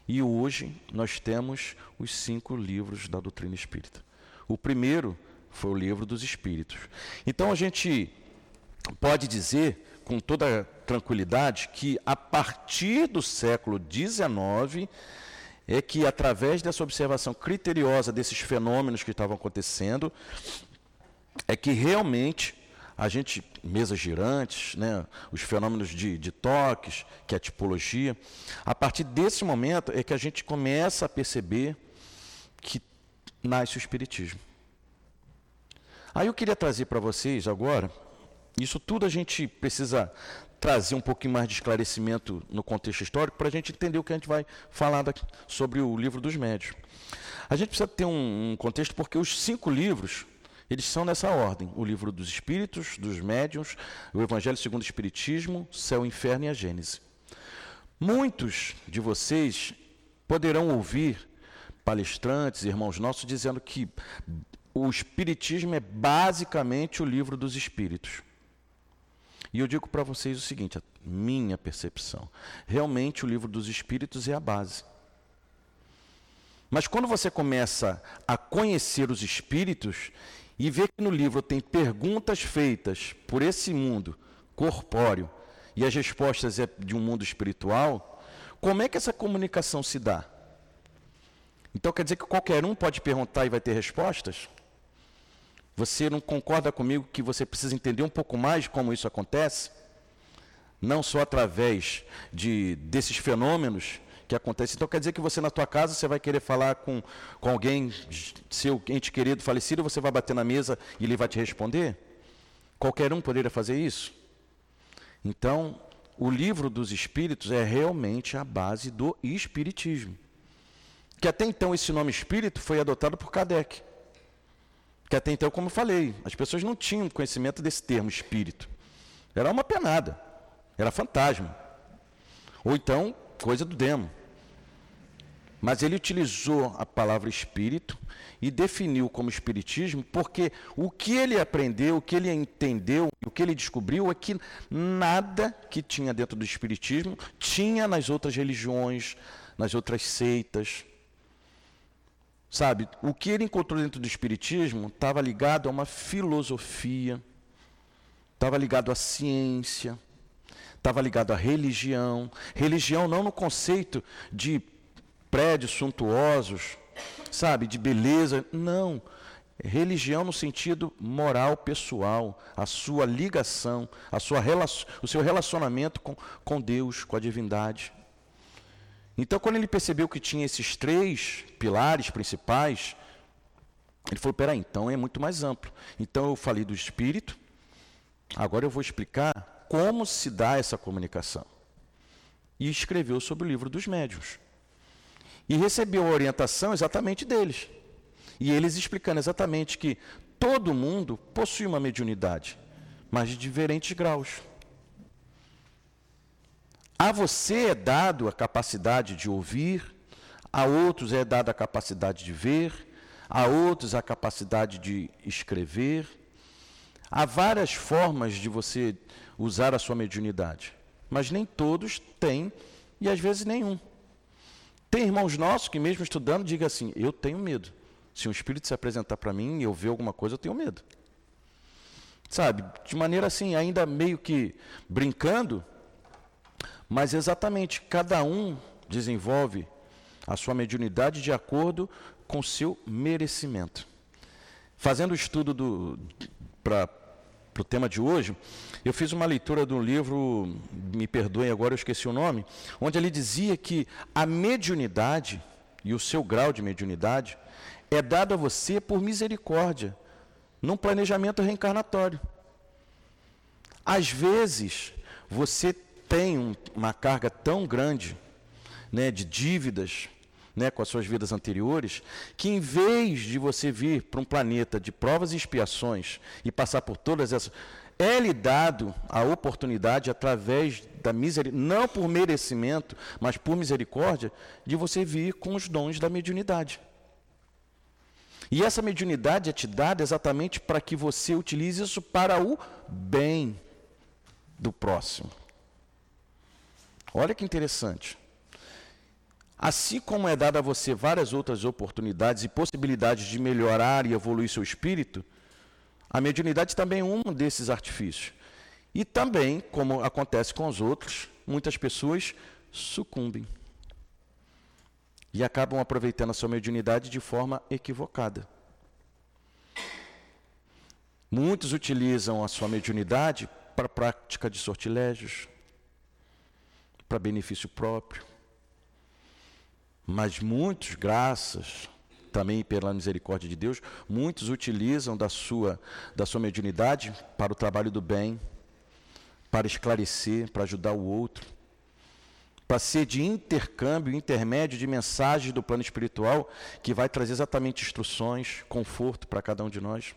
E hoje nós temos os cinco livros da doutrina espírita. O primeiro foi o livro dos Espíritos. Então a gente pode dizer com toda tranquilidade que a partir do século XIX é que através dessa observação criteriosa desses fenômenos que estavam acontecendo é que realmente a gente mesas girantes, né, os fenômenos de, de toques, que é a tipologia, a partir desse momento é que a gente começa a perceber que nasce o espiritismo. Aí eu queria trazer para vocês agora isso tudo a gente precisa trazer um pouquinho mais de esclarecimento no contexto histórico para a gente entender o que a gente vai falar daqui, sobre o livro dos médios. A gente precisa ter um, um contexto porque os cinco livros eles são nessa ordem: o livro dos Espíritos, dos Médiuns, o Evangelho segundo o Espiritismo, Céu, Inferno e a Gênese. Muitos de vocês poderão ouvir palestrantes, irmãos nossos, dizendo que o Espiritismo é basicamente o livro dos Espíritos. E eu digo para vocês o seguinte, a minha percepção. Realmente o livro dos Espíritos é a base. Mas quando você começa a conhecer os Espíritos e vê que no livro tem perguntas feitas por esse mundo corpóreo e as respostas é de um mundo espiritual, como é que essa comunicação se dá? Então quer dizer que qualquer um pode perguntar e vai ter respostas? Você não concorda comigo que você precisa entender um pouco mais como isso acontece? Não só através de, desses fenômenos que acontecem. Então quer dizer que você na tua casa você vai querer falar com, com alguém, seu ente querido falecido, você vai bater na mesa e ele vai te responder? Qualquer um poderia fazer isso? Então, o livro dos espíritos é realmente a base do espiritismo. Que até então esse nome espírito foi adotado por Kardec. Que até então, como eu falei, as pessoas não tinham conhecimento desse termo espírito. Era uma penada, era fantasma. Ou então, coisa do demo. Mas ele utilizou a palavra espírito e definiu como espiritismo, porque o que ele aprendeu, o que ele entendeu, o que ele descobriu é que nada que tinha dentro do espiritismo tinha nas outras religiões, nas outras seitas. Sabe, o que ele encontrou dentro do Espiritismo estava ligado a uma filosofia, estava ligado à ciência, Estava ligado à religião. Religião não no conceito de prédios suntuosos, sabe, de beleza. Não. Religião no sentido moral, pessoal, a sua ligação, a sua o seu relacionamento com, com Deus, com a divindade. Então, quando ele percebeu que tinha esses três pilares principais, ele falou: peraí, então é muito mais amplo. Então, eu falei do espírito, agora eu vou explicar como se dá essa comunicação. E escreveu sobre o livro dos médiuns. E recebeu a orientação exatamente deles. E eles explicando exatamente que todo mundo possui uma mediunidade, mas de diferentes graus. A você é dado a capacidade de ouvir, a outros é dada a capacidade de ver, a outros a capacidade de escrever. Há várias formas de você usar a sua mediunidade, mas nem todos têm e às vezes nenhum. Tem irmãos nossos que, mesmo estudando, digam assim: Eu tenho medo. Se um espírito se apresentar para mim e eu ver alguma coisa, eu tenho medo. Sabe, de maneira assim, ainda meio que brincando, mas exatamente cada um desenvolve a sua mediunidade de acordo com seu merecimento. Fazendo o estudo para o tema de hoje, eu fiz uma leitura do livro, me perdoem agora, eu esqueci o nome, onde ele dizia que a mediunidade e o seu grau de mediunidade é dado a você por misericórdia, num planejamento reencarnatório. Às vezes, você tem um, uma carga tão grande né, de dívidas né, com as suas vidas anteriores, que em vez de você vir para um planeta de provas e expiações e passar por todas essas, é lhe dado a oportunidade através da misericórdia, não por merecimento, mas por misericórdia, de você vir com os dons da mediunidade. E essa mediunidade é te dada exatamente para que você utilize isso para o bem do próximo. Olha que interessante. Assim como é dada a você várias outras oportunidades e possibilidades de melhorar e evoluir seu espírito, a mediunidade também é um desses artifícios. E também, como acontece com os outros, muitas pessoas sucumbem e acabam aproveitando a sua mediunidade de forma equivocada. Muitos utilizam a sua mediunidade para prática de sortilégios, para benefício próprio. Mas muitos, graças também pela misericórdia de Deus, muitos utilizam da sua da sua mediunidade para o trabalho do bem, para esclarecer, para ajudar o outro para ser de intercâmbio, intermédio de mensagens do plano espiritual, que vai trazer exatamente instruções, conforto para cada um de nós.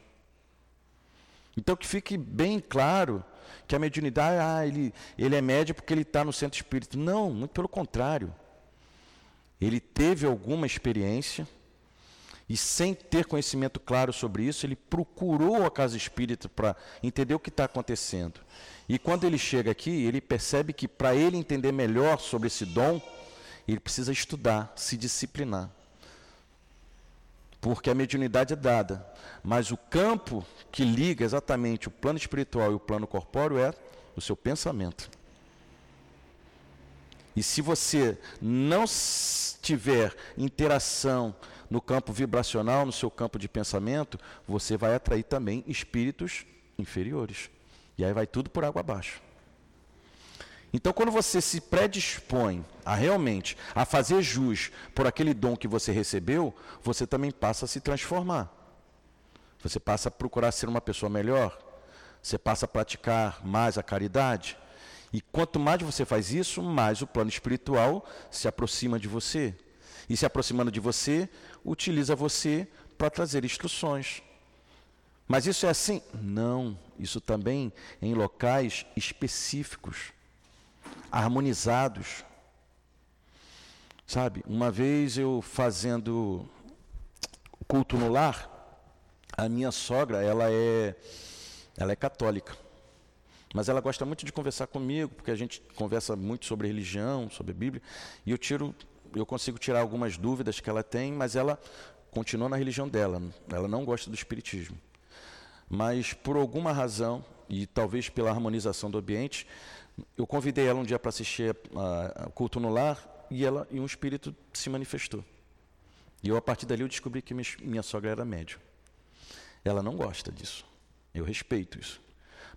Então que fique bem claro que a mediunidade, ah, ele, ele é médio porque ele está no centro espírita. Não, muito pelo contrário. Ele teve alguma experiência e, sem ter conhecimento claro sobre isso, ele procurou a casa espírita para entender o que está acontecendo. E quando ele chega aqui, ele percebe que para ele entender melhor sobre esse dom, ele precisa estudar, se disciplinar. Porque a mediunidade é dada, mas o campo que liga exatamente o plano espiritual e o plano corpóreo é o seu pensamento. E se você não tiver interação no campo vibracional, no seu campo de pensamento, você vai atrair também espíritos inferiores. E aí vai tudo por água abaixo. Então, quando você se predispõe a realmente a fazer jus por aquele dom que você recebeu, você também passa a se transformar. Você passa a procurar ser uma pessoa melhor. Você passa a praticar mais a caridade. E quanto mais você faz isso, mais o plano espiritual se aproxima de você. E se aproximando de você, utiliza você para trazer instruções. Mas isso é assim? Não. Isso também em locais específicos, harmonizados. Sabe, uma vez eu fazendo culto no lar, a minha sogra, ela é ela é católica. Mas ela gosta muito de conversar comigo, porque a gente conversa muito sobre religião, sobre Bíblia, e eu tiro eu consigo tirar algumas dúvidas que ela tem, mas ela continua na religião dela. Ela não gosta do espiritismo mas por alguma razão, e talvez pela harmonização do ambiente, Eu convidei ela um dia para assistir o culto no lar e ela e um espírito se manifestou. E eu a partir dali eu descobri que minha sogra era médium. Ela não gosta disso. Eu respeito isso.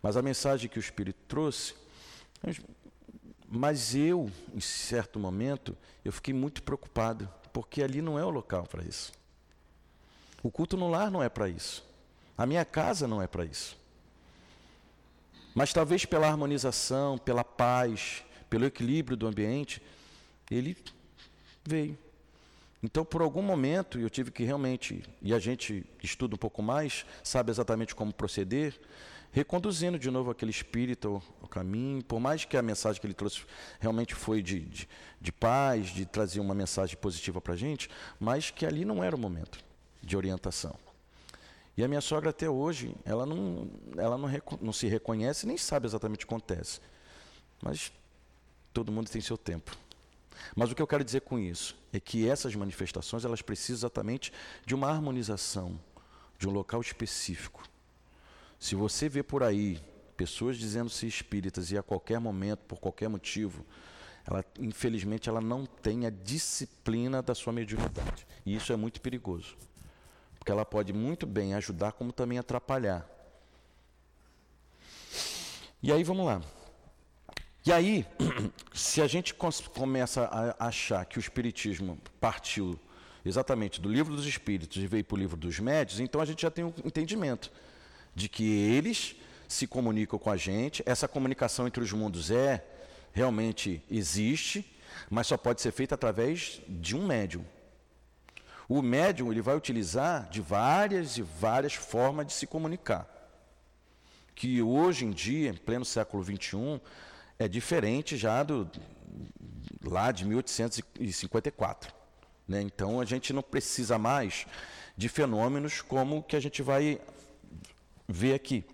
Mas a mensagem que o espírito trouxe, mas eu, em certo momento, eu fiquei muito preocupado, porque ali não é o local para isso. O culto no lar não é para isso. A minha casa não é para isso. Mas talvez pela harmonização, pela paz, pelo equilíbrio do ambiente, ele veio. Então, por algum momento, eu tive que realmente, e a gente estuda um pouco mais, sabe exatamente como proceder, reconduzindo de novo aquele espírito ao, caminho, por mais que a mensagem que ele trouxe realmente foi de, de, de paz, de trazer uma mensagem positiva para a gente, mas que ali não era o momento de orientação. E a minha sogra até hoje, ela não, ela não, não se reconhece nem sabe exatamente o que acontece. Mas todo mundo tem seu tempo. Mas o que eu quero dizer com isso é que essas manifestações elas precisam exatamente de uma harmonização, de um local específico. Se você vê por aí pessoas dizendo-se espíritas e a qualquer momento, por qualquer motivo, ela, infelizmente ela não tem a disciplina da sua mediunidade. E isso é muito perigoso. Porque ela pode muito bem ajudar, como também atrapalhar. E aí vamos lá. E aí, (clears throat) se a gente começa a achar que o Espiritismo partiu exatamente do livro dos Espíritos e veio para o livro dos Médios, então a gente já tem um entendimento de que eles se comunicam com a gente, essa comunicação entre os mundos é, realmente existe, mas só pode ser feita através de um médium. O médium ele vai utilizar de várias e várias formas de se comunicar. Que hoje em dia, em pleno século XXI, é diferente já do lá de 1854. Né? Então a gente não precisa mais de fenômenos como que a gente vai ver aqui,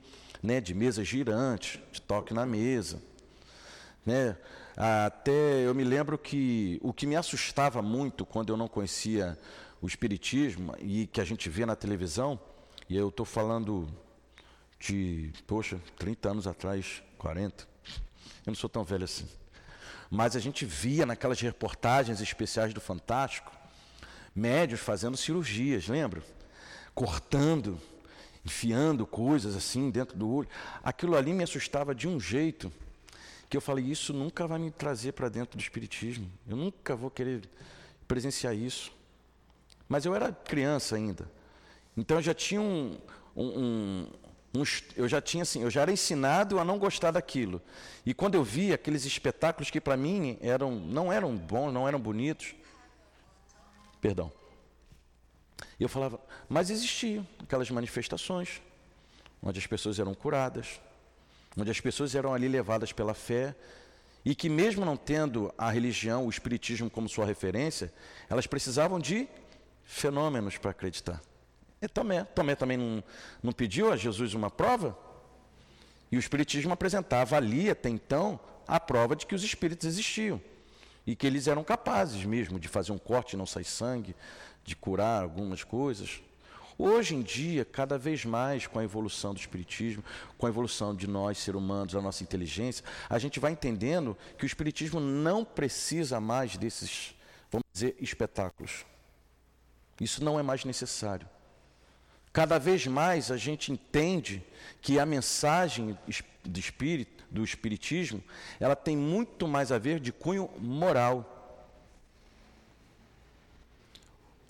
né? de mesa girante, de toque na mesa. Né? Até eu me lembro que o que me assustava muito quando eu não conhecia o espiritismo e que a gente vê na televisão, e eu estou falando de, poxa, 30 anos atrás, 40, eu não sou tão velho assim. Mas a gente via naquelas reportagens especiais do Fantástico, médios fazendo cirurgias, lembra? Cortando, enfiando coisas assim dentro do olho. Aquilo ali me assustava de um jeito que eu falei, isso nunca vai me trazer para dentro do espiritismo. Eu nunca vou querer presenciar isso. Mas eu era criança ainda. Então eu já tinha um, um, um, um, eu já tinha assim, eu já era ensinado a não gostar daquilo. E quando eu via aqueles espetáculos que para mim eram não eram bons, não eram bonitos, perdão. Eu falava, mas existiam aquelas manifestações onde as pessoas eram curadas, onde as pessoas eram ali levadas pela fé e que mesmo não tendo a religião, o espiritismo como sua referência, elas precisavam de fenômenos para acreditar. E Tomé, Tomé também não, não pediu a Jesus uma prova? E o Espiritismo apresentava ali, até então, a prova de que os espíritos existiam. E que eles eram capazes mesmo de fazer um corte não sair sangue, de curar algumas coisas. Hoje em dia, cada vez mais com a evolução do Espiritismo, com a evolução de nós, seres humanos, da nossa inteligência, a gente vai entendendo que o Espiritismo não precisa mais desses, vamos dizer, espetáculos. Isso não é mais necessário. Cada vez mais a gente entende que a mensagem do espírito, do espiritismo, ela tem muito mais a ver de cunho moral.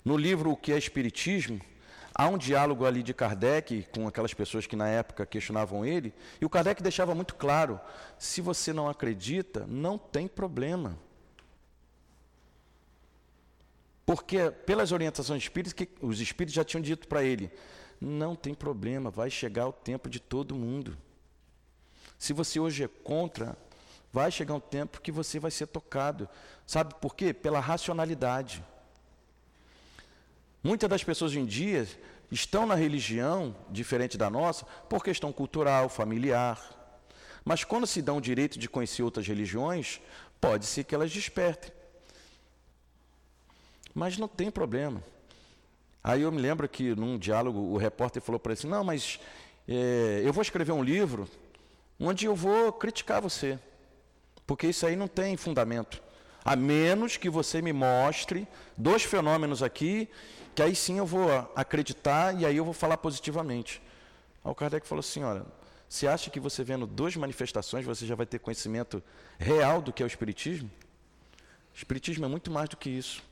No livro O que é espiritismo, há um diálogo ali de Kardec com aquelas pessoas que na época questionavam ele, e o Kardec deixava muito claro: se você não acredita, não tem problema. Porque pelas orientações espíritas, que os espíritos já tinham dito para ele: não tem problema, vai chegar o tempo de todo mundo. Se você hoje é contra, vai chegar um tempo que você vai ser tocado. Sabe por quê? Pela racionalidade. Muitas das pessoas hoje em dia estão na religião diferente da nossa por questão cultural, familiar. Mas quando se dão o direito de conhecer outras religiões, pode ser que elas despertem. Mas não tem problema. Aí eu me lembro que num diálogo o repórter falou para ele assim, não, mas é, eu vou escrever um livro onde eu vou criticar você. Porque isso aí não tem fundamento. A menos que você me mostre dois fenômenos aqui, que aí sim eu vou acreditar e aí eu vou falar positivamente. Aí o Kardec falou assim: olha, você acha que você vendo duas manifestações você já vai ter conhecimento real do que é o Espiritismo? O Espiritismo é muito mais do que isso.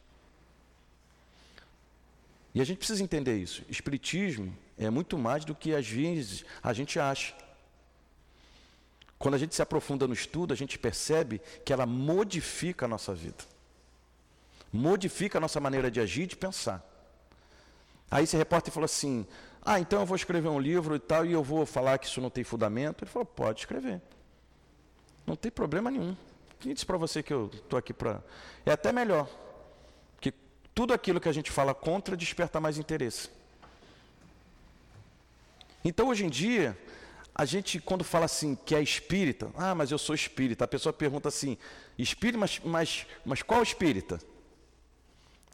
E a gente precisa entender isso. Espiritismo é muito mais do que às vezes a gente acha. Quando a gente se aprofunda no estudo, a gente percebe que ela modifica a nossa vida. Modifica a nossa maneira de agir e de pensar. Aí esse repórter falou assim: Ah, então eu vou escrever um livro e tal, e eu vou falar que isso não tem fundamento. Ele falou: Pode escrever. Não tem problema nenhum. Quem disse para você que eu estou aqui para. É até melhor. Tudo aquilo que a gente fala contra desperta mais interesse. Então, hoje em dia, a gente, quando fala assim que é espírita, ah, mas eu sou espírita, a pessoa pergunta assim, espírita, mas, mas, mas qual espírita?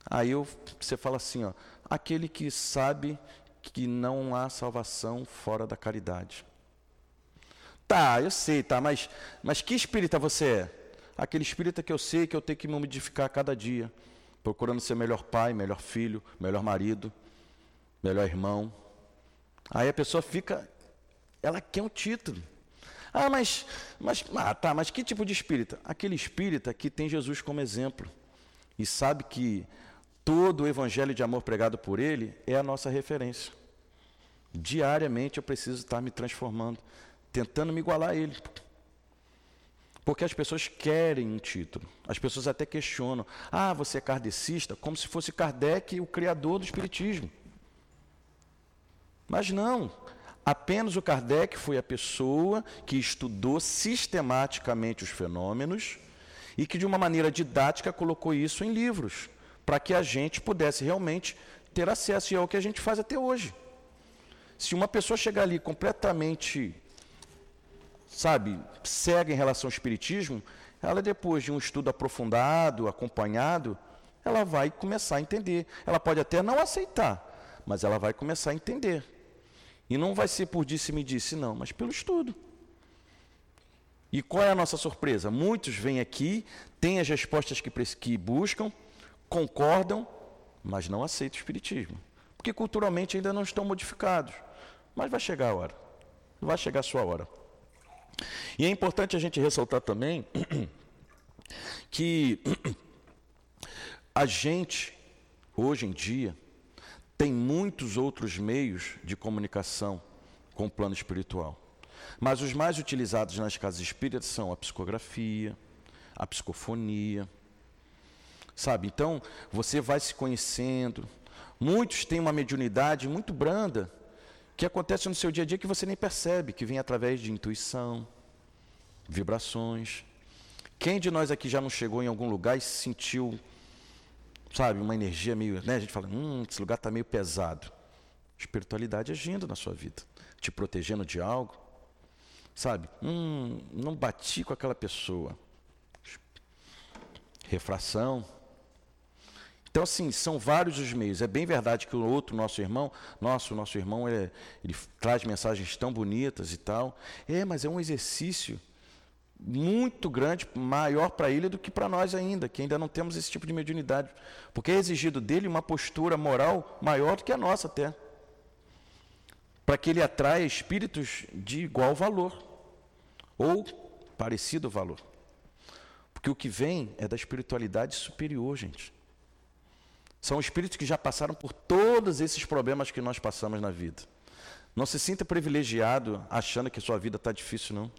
Aí eu, você fala assim, ó, aquele que sabe que não há salvação fora da caridade. Tá, eu sei, tá, mas, mas que espírita você é? Aquele espírita que eu sei que eu tenho que me modificar a cada dia, procurando ser melhor pai, melhor filho, melhor marido, melhor irmão. Aí a pessoa fica ela quer um título. Ah, mas, mas, ah, tá, mas que tipo de espírita? Aquele espírita que tem Jesus como exemplo e sabe que todo o evangelho de amor pregado por ele é a nossa referência. Diariamente eu preciso estar me transformando, tentando me igualar a ele. Porque as pessoas querem um título. As pessoas até questionam: ah, você é kardecista? Como se fosse Kardec o criador do Espiritismo. Mas não. Apenas o Kardec foi a pessoa que estudou sistematicamente os fenômenos e que, de uma maneira didática, colocou isso em livros, para que a gente pudesse realmente ter acesso, e é o que a gente faz até hoje. Se uma pessoa chegar ali completamente, sabe, cega em relação ao Espiritismo, ela, depois de um estudo aprofundado, acompanhado, ela vai começar a entender. Ela pode até não aceitar, mas ela vai começar a entender. E não vai ser por disse-me disse, não, mas pelo estudo. E qual é a nossa surpresa? Muitos vêm aqui, têm as respostas que, que buscam, concordam, mas não aceitam o Espiritismo. Porque culturalmente ainda não estão modificados. Mas vai chegar a hora. Vai chegar a sua hora. E é importante a gente ressaltar também (clears throat) que (clears throat) a gente, hoje em dia, tem muitos outros meios de comunicação com o plano espiritual. Mas os mais utilizados nas casas espíritas são a psicografia, a psicofonia. Sabe? Então, você vai se conhecendo. Muitos têm uma mediunidade muito branda, que acontece no seu dia a dia que você nem percebe, que vem através de intuição, vibrações. Quem de nós aqui já não chegou em algum lugar e se sentiu sabe, uma energia meio, né? A gente fala, hum, esse lugar está meio pesado. Espiritualidade agindo na sua vida, te protegendo de algo, sabe? Hum, não bati com aquela pessoa. Refração. Então, assim, são vários os meios. É bem verdade que o outro, nosso irmão, nosso, nosso irmão, ele, ele traz mensagens tão bonitas e tal. É, mas é um exercício muito grande, maior para ele do que para nós ainda, que ainda não temos esse tipo de mediunidade. Porque é exigido dele uma postura moral maior do que a nossa até. Para que ele atraia espíritos de igual valor ou parecido valor. Porque o que vem é da espiritualidade superior, gente. São espíritos que já passaram por todos esses problemas que nós passamos na vida. Não se sinta privilegiado achando que sua vida está difícil, não.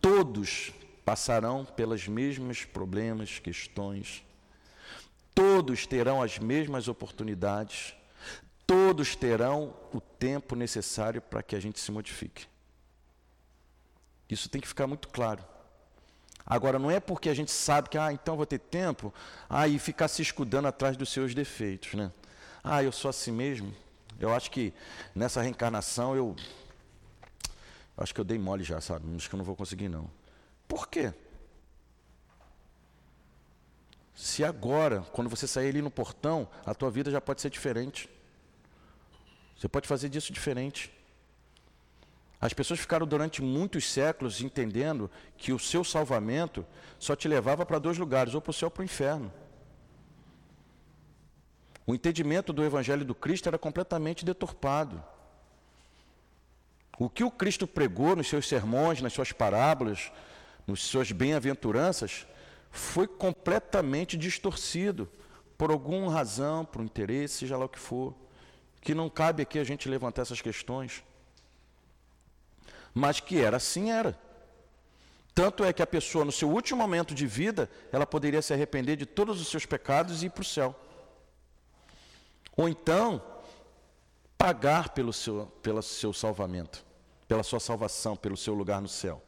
Todos passarão pelos mesmos problemas, questões. Todos terão as mesmas oportunidades. Todos terão o tempo necessário para que a gente se modifique. Isso tem que ficar muito claro. Agora, não é porque a gente sabe que, ah, então vou ter tempo, ah, e ficar se escudando atrás dos seus defeitos, né? Ah, eu sou assim mesmo. Eu acho que nessa reencarnação eu Acho que eu dei mole já, sabe? Acho que eu não vou conseguir, não. Por quê? Se agora, quando você sair ali no portão, a tua vida já pode ser diferente. Você pode fazer disso diferente. As pessoas ficaram durante muitos séculos entendendo que o seu salvamento só te levava para dois lugares, ou para o céu ou para o inferno. O entendimento do Evangelho do Cristo era completamente deturpado. O que o Cristo pregou nos seus sermões, nas suas parábolas, nas suas bem-aventuranças, foi completamente distorcido por alguma razão, por um interesse, seja lá o que for, que não cabe aqui a gente levantar essas questões. Mas que era assim, era. Tanto é que a pessoa, no seu último momento de vida, ela poderia se arrepender de todos os seus pecados e ir para o céu. Ou então, pagar pelo seu, pelo seu salvamento, pela sua salvação, pelo seu lugar no céu.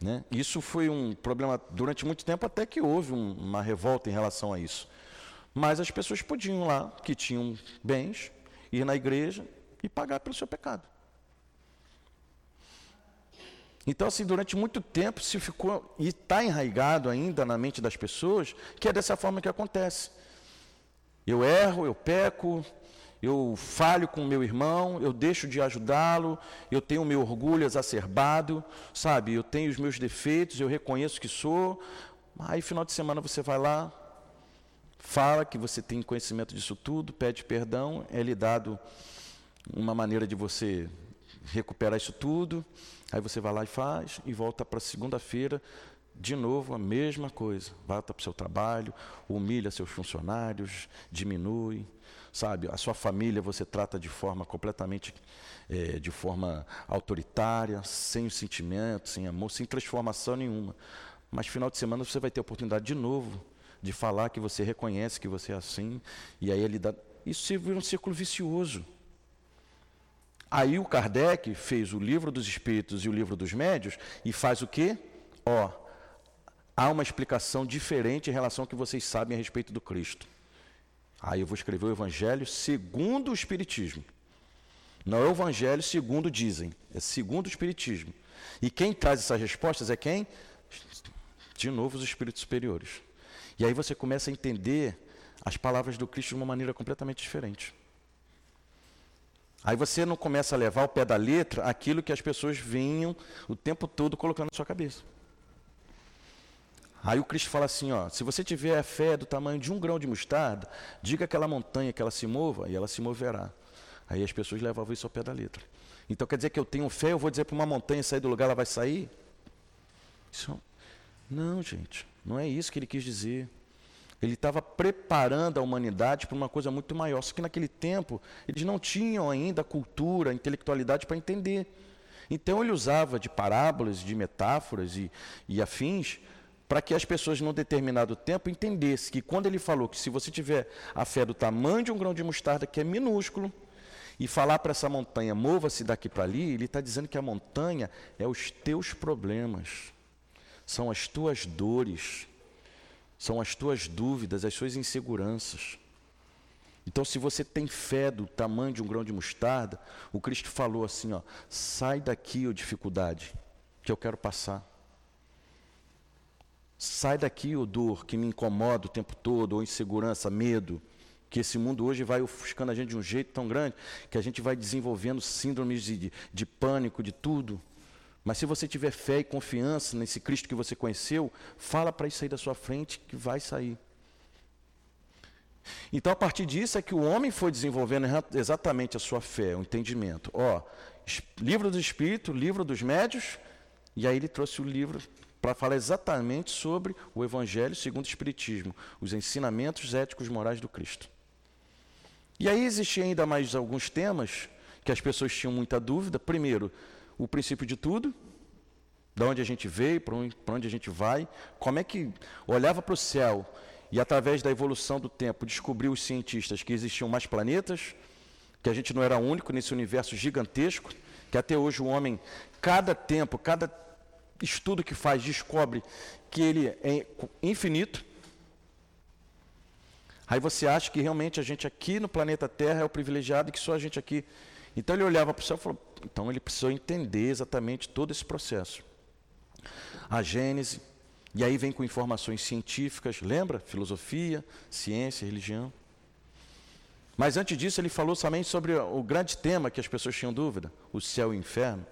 Né? Isso foi um problema durante muito tempo, até que houve um, uma revolta em relação a isso. Mas as pessoas podiam lá, que tinham bens, ir na igreja e pagar pelo seu pecado. Então, assim, durante muito tempo se ficou, e está enraigado ainda na mente das pessoas, que é dessa forma que acontece. Eu erro, eu peco, eu falho com meu irmão, eu deixo de ajudá-lo, eu tenho meu orgulho exacerbado, sabe? Eu tenho os meus defeitos, eu reconheço que sou. Aí, final de semana, você vai lá, fala que você tem conhecimento disso tudo, pede perdão, é lhe dado uma maneira de você recuperar isso tudo. Aí você vai lá e faz, e volta para segunda-feira, de novo a mesma coisa. Volta para o seu trabalho, humilha seus funcionários, diminui, sabe? A sua família você trata de forma completamente, é, de forma autoritária, sem sentimento, sem amor, sem transformação nenhuma. Mas final de semana você vai ter a oportunidade de novo de falar que você reconhece que você é assim, e aí ele dá. Isso vira um círculo vicioso. Aí o Kardec fez o livro dos espíritos e o livro dos médios e faz o quê? Ó, há uma explicação diferente em relação ao que vocês sabem a respeito do Cristo. Aí eu vou escrever o Evangelho segundo o Espiritismo. Não é o Evangelho segundo dizem, é segundo o Espiritismo. E quem traz essas respostas é quem? De novo, os Espíritos Superiores. E aí você começa a entender as palavras do Cristo de uma maneira completamente diferente. Aí você não começa a levar ao pé da letra aquilo que as pessoas vinham o tempo todo colocando na sua cabeça. Aí o Cristo fala assim, ó, se você tiver a fé do tamanho de um grão de mostarda, diga aquela montanha que ela se mova e ela se moverá. Aí as pessoas levavam isso ao pé da letra. Então quer dizer que eu tenho fé, eu vou dizer para uma montanha sair do lugar, ela vai sair? Isso, não, gente, não é isso que ele quis dizer. Ele estava preparando a humanidade para uma coisa muito maior. Só que naquele tempo eles não tinham ainda cultura, intelectualidade para entender. Então ele usava de parábolas, de metáforas e, e afins para que as pessoas, num determinado tempo, entendessem que quando ele falou que se você tiver a fé do tamanho de um grão de mostarda, que é minúsculo, e falar para essa montanha, mova-se daqui para ali, ele está dizendo que a montanha é os teus problemas, são as tuas dores, são as tuas dúvidas, as suas inseguranças. Então, se você tem fé do tamanho de um grão de mostarda, o Cristo falou assim: ó, sai daqui, ó dificuldade, que eu quero passar. Sai daqui, o dor que me incomoda o tempo todo, ou insegurança, medo, que esse mundo hoje vai ofuscando a gente de um jeito tão grande que a gente vai desenvolvendo síndromes de, de, de pânico, de tudo. Mas se você tiver fé e confiança nesse Cristo que você conheceu, fala para isso sair da sua frente que vai sair. Então, a partir disso é que o homem foi desenvolvendo exatamente a sua fé, o entendimento. Ó, livro do Espírito, livro dos médios, e aí ele trouxe o livro para falar exatamente sobre o Evangelho segundo o Espiritismo, os ensinamentos éticos morais do Cristo. E aí existiam ainda mais alguns temas que as pessoas tinham muita dúvida. Primeiro, o princípio de tudo, de onde a gente veio, para onde, a gente vai, como é que olhava para o céu e através da evolução do tempo descobriu os cientistas que existiam mais planetas, que a gente não era único nesse universo gigantesco, que até hoje o homem, cada tempo, cada estudo que faz descobre que ele é infinito. Aí você acha que realmente a gente aqui no planeta Terra é o privilegiado e que só a gente aqui. Então ele olhava para o céu e falou: então ele precisou entender exatamente todo esse processo. A Gênese, e aí vem com informações científicas, lembra? Filosofia, ciência, religião. Mas antes disso, ele falou somente sobre o grande tema que as pessoas tinham dúvida: o céu e o inferno.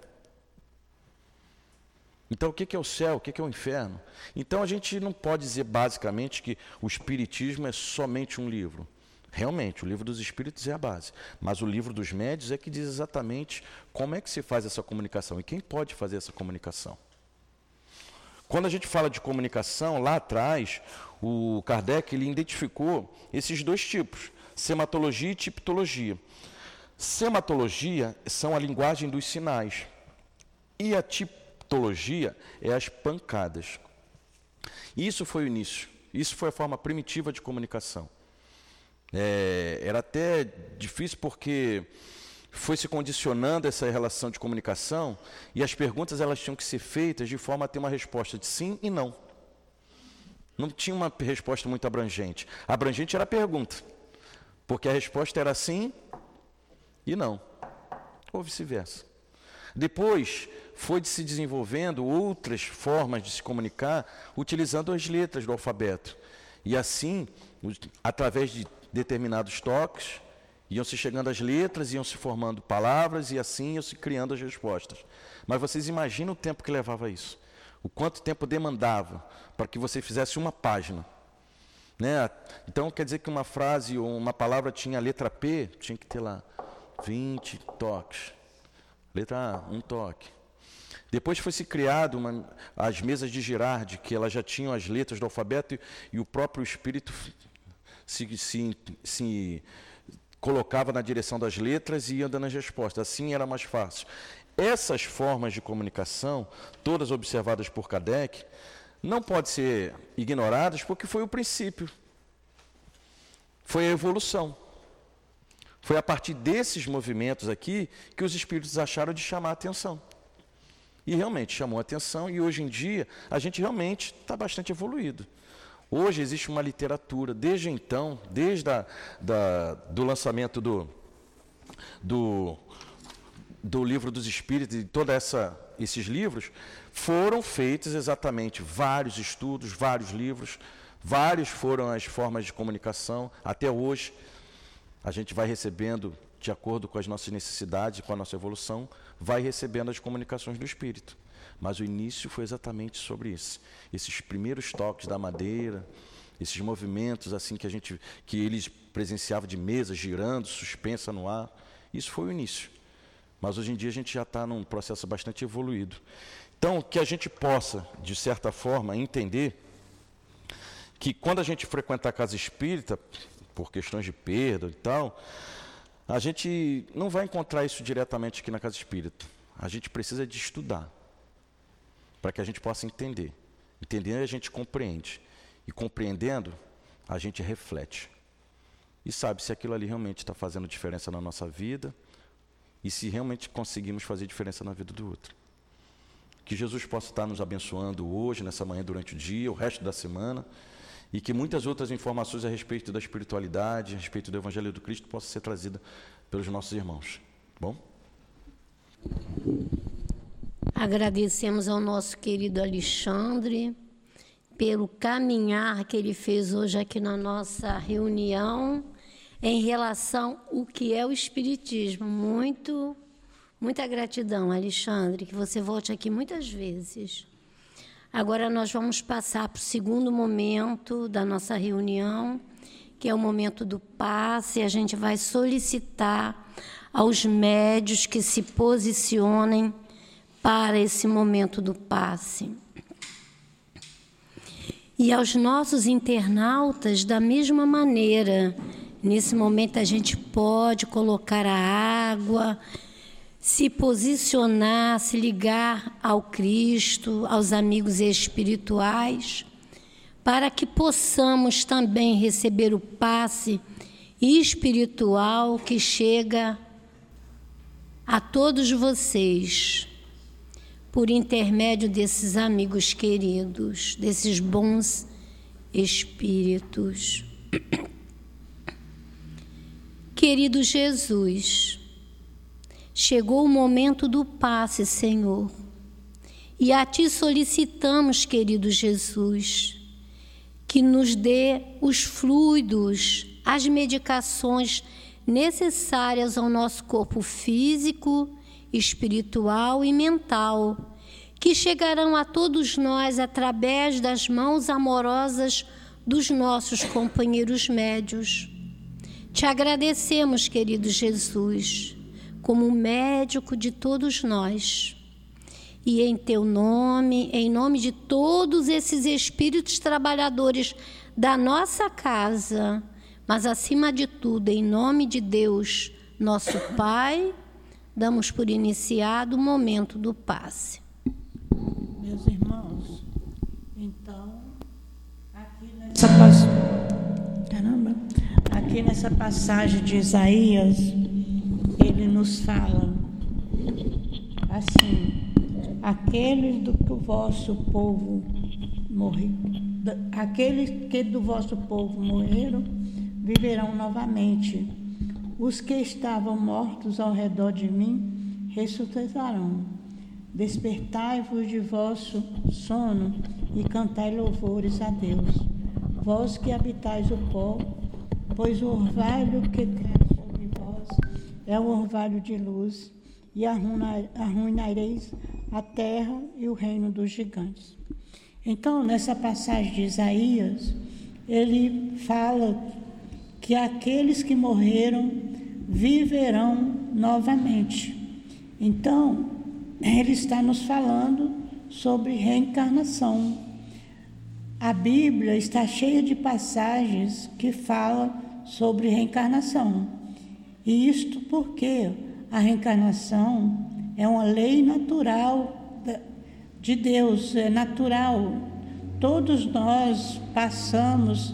Então, o que é o céu? O que é o inferno? Então, a gente não pode dizer basicamente que o Espiritismo é somente um livro. Realmente, o livro dos Espíritos é a base. Mas o livro dos médios é que diz exatamente como é que se faz essa comunicação e quem pode fazer essa comunicação. Quando a gente fala de comunicação, lá atrás, o Kardec ele identificou esses dois tipos, sematologia e tipologia. Sematologia são a linguagem dos sinais e a tipologia é as pancadas. Isso foi o início, isso foi a forma primitiva de comunicação. É, era até difícil porque foi se condicionando essa relação de comunicação e as perguntas elas tinham que ser feitas de forma a ter uma resposta de sim e não. Não tinha uma resposta muito abrangente. Abrangente era a pergunta, porque a resposta era sim e não, ou vice-versa. Depois foi se desenvolvendo outras formas de se comunicar utilizando as letras do alfabeto. E assim, através de determinados toques, Iam se chegando as letras, iam se formando palavras e assim iam se criando as respostas. Mas vocês imaginam o tempo que levava isso? O quanto tempo demandava para que você fizesse uma página? Né? Então quer dizer que uma frase ou uma palavra tinha a letra P, tinha que ter lá 20 toques. Letra A, um toque. Depois foi se criado uma, as mesas de Girardi, que elas já tinham as letras do alfabeto e, e o próprio espírito se, se, se colocava na direção das letras e ia dando as respostas. Assim era mais fácil. Essas formas de comunicação, todas observadas por Kardec, não podem ser ignoradas porque foi o princípio. Foi a evolução. Foi a partir desses movimentos aqui que os espíritos acharam de chamar a atenção. E realmente chamou a atenção, e hoje em dia a gente realmente está bastante evoluído. Hoje existe uma literatura, desde então, desde a, da, do lançamento do, do, do livro dos Espíritos e todos esses livros, foram feitos exatamente vários estudos, vários livros, vários foram as formas de comunicação. Até hoje, a gente vai recebendo, de acordo com as nossas necessidades, com a nossa evolução, vai recebendo as comunicações do Espírito. Mas o início foi exatamente sobre isso. Esses primeiros toques da madeira, esses movimentos assim que a gente que eles presenciavam de mesa girando, suspensa no ar, isso foi o início. Mas hoje em dia a gente já está num processo bastante evoluído. Então, que a gente possa, de certa forma, entender que quando a gente frequenta a casa espírita, por questões de perda e tal, a gente não vai encontrar isso diretamente aqui na casa espírita. A gente precisa de estudar para que a gente possa entender. Entendendo, a gente compreende. E compreendendo, a gente reflete. E sabe se aquilo ali realmente está fazendo diferença na nossa vida e se realmente conseguimos fazer diferença na vida do outro. Que Jesus possa estar nos abençoando hoje, nessa manhã, durante o dia, o resto da semana, e que muitas outras informações a respeito da espiritualidade, a respeito do Evangelho do Cristo, possam ser trazidas pelos nossos irmãos. Bom?
Agradecemos ao nosso querido Alexandre pelo caminhar que ele fez hoje aqui na nossa reunião em relação ao que é o espiritismo. Muito muita gratidão, Alexandre, que você volte aqui muitas vezes. Agora nós vamos passar para o segundo momento da nossa reunião, que é o momento do passe. A gente vai solicitar aos médios que se posicionem para esse momento do passe. E aos nossos internautas, da mesma maneira, nesse momento a gente pode colocar a água, se posicionar, se ligar ao Cristo, aos amigos espirituais, para que possamos também receber o passe espiritual que chega a todos vocês por intermédio desses amigos queridos, desses bons espíritos. (clears throat) Querido Jesus, chegou o momento do passe, Senhor, e a Ti solicitamos, querido Jesus, que nos dê os fluidos, as medicações necessárias ao nosso corpo físico, espiritual e mental, que chegarão a todos nós através das mãos amorosas dos nossos companheiros médios. Te agradecemos, querido Jesus, como médico de todos nós. E em teu nome, em nome de todos esses espíritos trabalhadores da nossa casa, mas acima de tudo, em nome de Deus, nosso Pai, damos por iniciado o momento do passe.
Meus irmãos, então, aqui nessa. Caramba. aqui nessa passagem de Isaías, ele nos fala assim: aqueles do que o vosso povo morreu, aqueles que do vosso povo morreram, viverão novamente os que estavam mortos ao redor de mim ressuscitarão. Despertai-vos de vosso sono e cantai louvores a Deus. Vós que habitais o pó, pois o orvalho que cai sobre vós é o orvalho de luz, e arruinareis a terra e o reino dos gigantes. Então, nessa passagem de Isaías, ele fala que aqueles que morreram viverão novamente. Então, ele está nos falando sobre reencarnação. A Bíblia está cheia de passagens que falam sobre reencarnação. E isto porque a reencarnação é uma lei natural de Deus, é natural. Todos nós passamos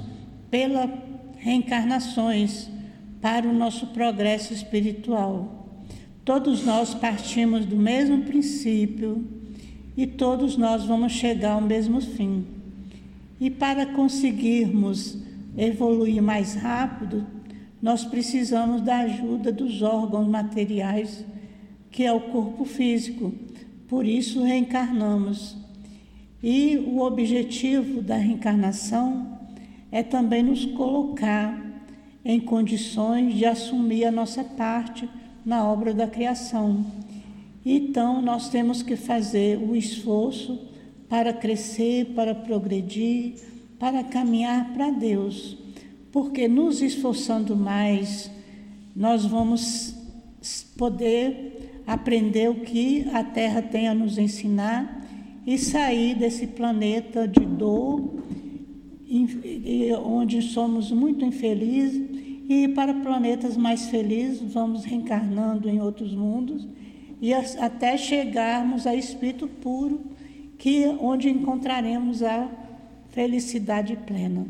pela reencarnações para o nosso progresso espiritual. Todos nós partimos do mesmo princípio e todos nós vamos chegar ao mesmo fim. E para conseguirmos evoluir mais rápido, nós precisamos da ajuda dos órgãos materiais, que é o corpo físico. Por isso reencarnamos. E o objetivo da reencarnação é também nos colocar em condições de assumir a nossa parte na obra da criação. Então, nós temos que fazer o esforço para crescer, para progredir, para caminhar para Deus, porque nos esforçando mais, nós vamos poder aprender o que a Terra tem a nos ensinar e sair desse planeta de dor onde somos muito infelizes, e para planetas mais felizes, vamos reencarnando em outros mundos e até chegarmos a espírito puro, que onde encontraremos a felicidade plena.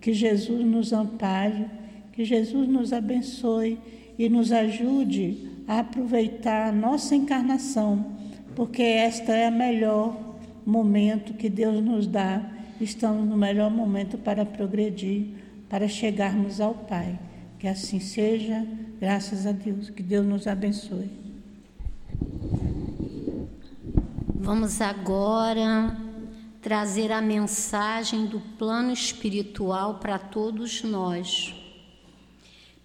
Que Jesus nos ampare, que Jesus nos abençoe e nos ajude a aproveitar a nossa encarnação, porque esta é o melhor momento que Deus nos dá estamos no melhor momento para progredir, para chegarmos ao Pai. Que assim seja, graças a Deus. Que Deus nos abençoe.
Vamos agora trazer a mensagem do plano espiritual para todos nós.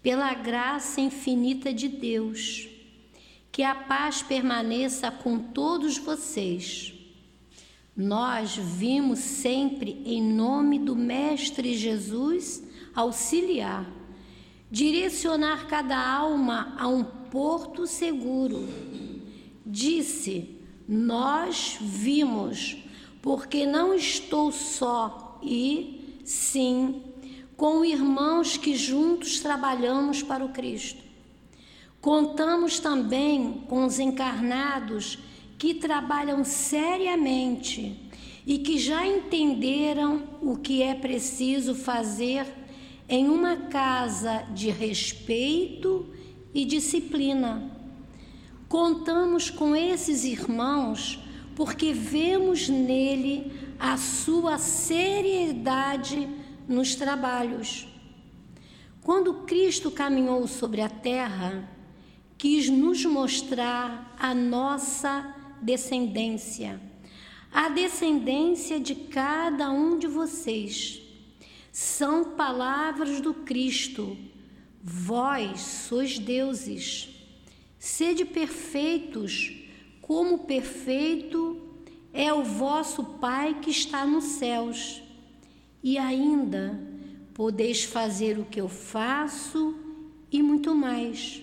Pela graça infinita de Deus, que a paz permaneça com todos vocês nós vimos sempre em nome do Mestre Jesus auxiliar, direcionar cada alma a um porto seguro. Disse: Nós vimos, porque não estou só e, sim, com irmãos que juntos trabalhamos para o Cristo. Contamos também com os encarnados que trabalham seriamente e que já entenderam o que é preciso fazer em uma casa de respeito e disciplina. Contamos com esses irmãos porque vemos nele a sua seriedade nos trabalhos. Quando Cristo caminhou sobre a terra, quis nos mostrar a nossa descendência, a descendência de cada um de vocês. São palavras do Cristo, Vós sois deuses. Sede perfeitos, como perfeito é o vosso Pai que está nos céus. E ainda podeis fazer o que eu faço e muito mais.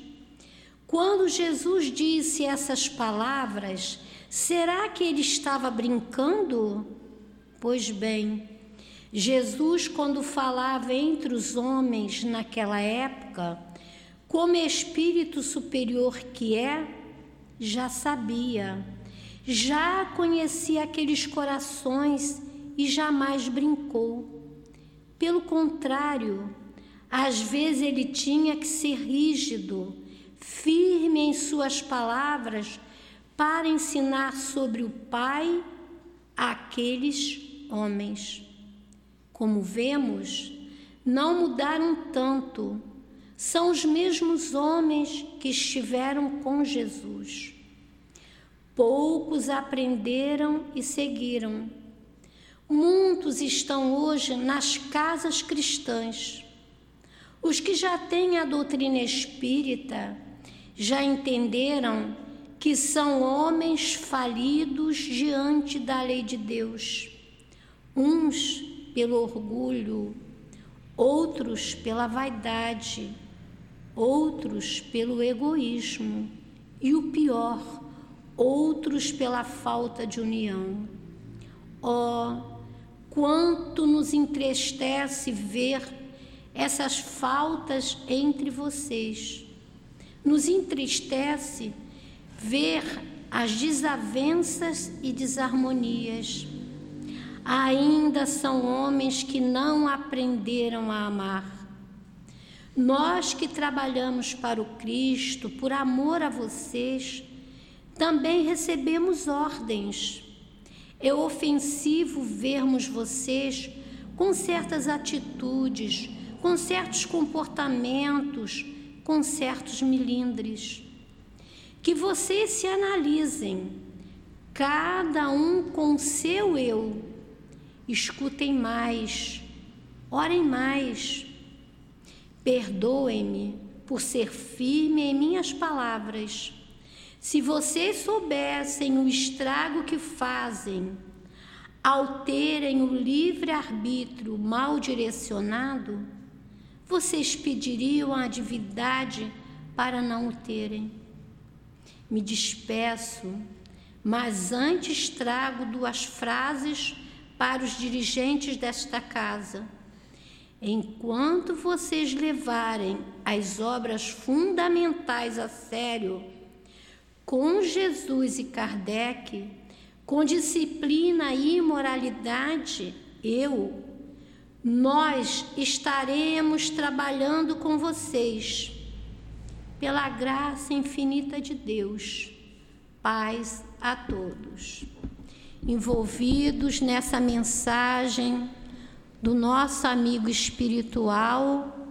Quando Jesus disse essas palavras, será que ele estava brincando? Pois bem, Jesus, quando falava entre os homens naquela época, como espírito superior que é, já sabia, já conhecia aqueles corações e jamais brincou. Pelo contrário, às vezes ele tinha que ser rígido, firme em suas palavras, para ensinar sobre o Pai àqueles homens. Como vemos, não mudaram tanto, são os mesmos homens que estiveram com Jesus. Poucos aprenderam e seguiram. Muitos estão hoje nas casas cristãs. Os que já têm a doutrina espírita já entenderam que são homens falidos diante da lei de Deus. Uns pelo orgulho, outros pela vaidade, outros pelo egoísmo e o pior, outros pela falta de união. Oh, quanto nos entristece ver essas faltas entre vocês. Nos entristece ver as desavenças e desarmonias ainda são homens que não aprenderam a amar. Nós que trabalhamos para o Cristo, por amor a vocês, também recebemos ordens. É ofensivo vermos vocês com certas atitudes, com certos comportamentos, com certos milindres. Que vocês se analisem, cada um com seu eu escutem mais, orem mais. Perdoem-me por ser firme em minhas palavras. Se vocês soubessem o estrago que fazem ao terem o livre-arbítrio mal direcionado, vocês pediriam a divindade para não o terem. Me despeço, mas antes trago duas frases para os dirigentes desta casa. Enquanto vocês levarem as obras fundamentais a sério, com Jesus e Kardec, com disciplina e moralidade, eu, nós estaremos trabalhando com vocês, pela graça infinita de Deus. Paz a todos envolvidos nessa mensagem do nosso amigo espiritual,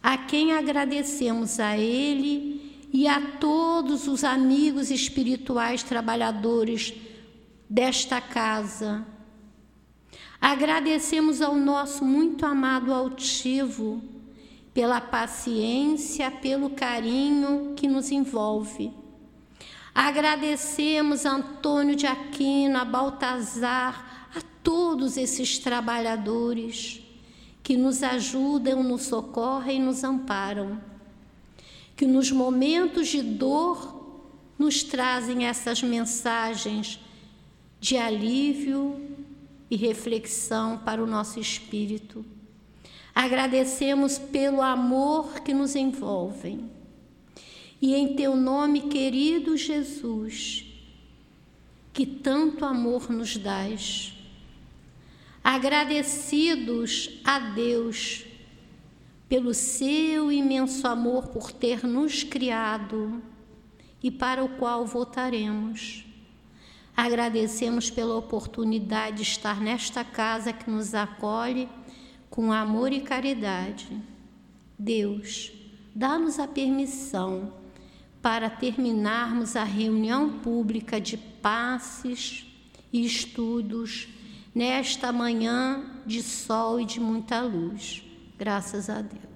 a quem agradecemos a ele e a todos os amigos espirituais trabalhadores desta casa. Agradecemos ao nosso muito amado altivo pela paciência, pelo carinho que nos envolve Agradecemos a Antônio de Aquino, a Baltazar, a todos esses trabalhadores que nos ajudam, nos socorrem e nos amparam. Que nos momentos de dor nos trazem essas mensagens de alívio e reflexão para o nosso espírito. Agradecemos pelo amor que nos envolvem e em teu nome, querido Jesus, que tanto amor nos dás. Agradecidos a Deus pelo seu imenso amor por ter nos criado e para o qual votaremos. Agradecemos pela oportunidade de estar nesta casa que nos acolhe com amor e caridade. Deus, dá-nos a permissão para terminarmos a reunião pública de passes e estudos nesta manhã de sol e de muita luz. Graças a Deus.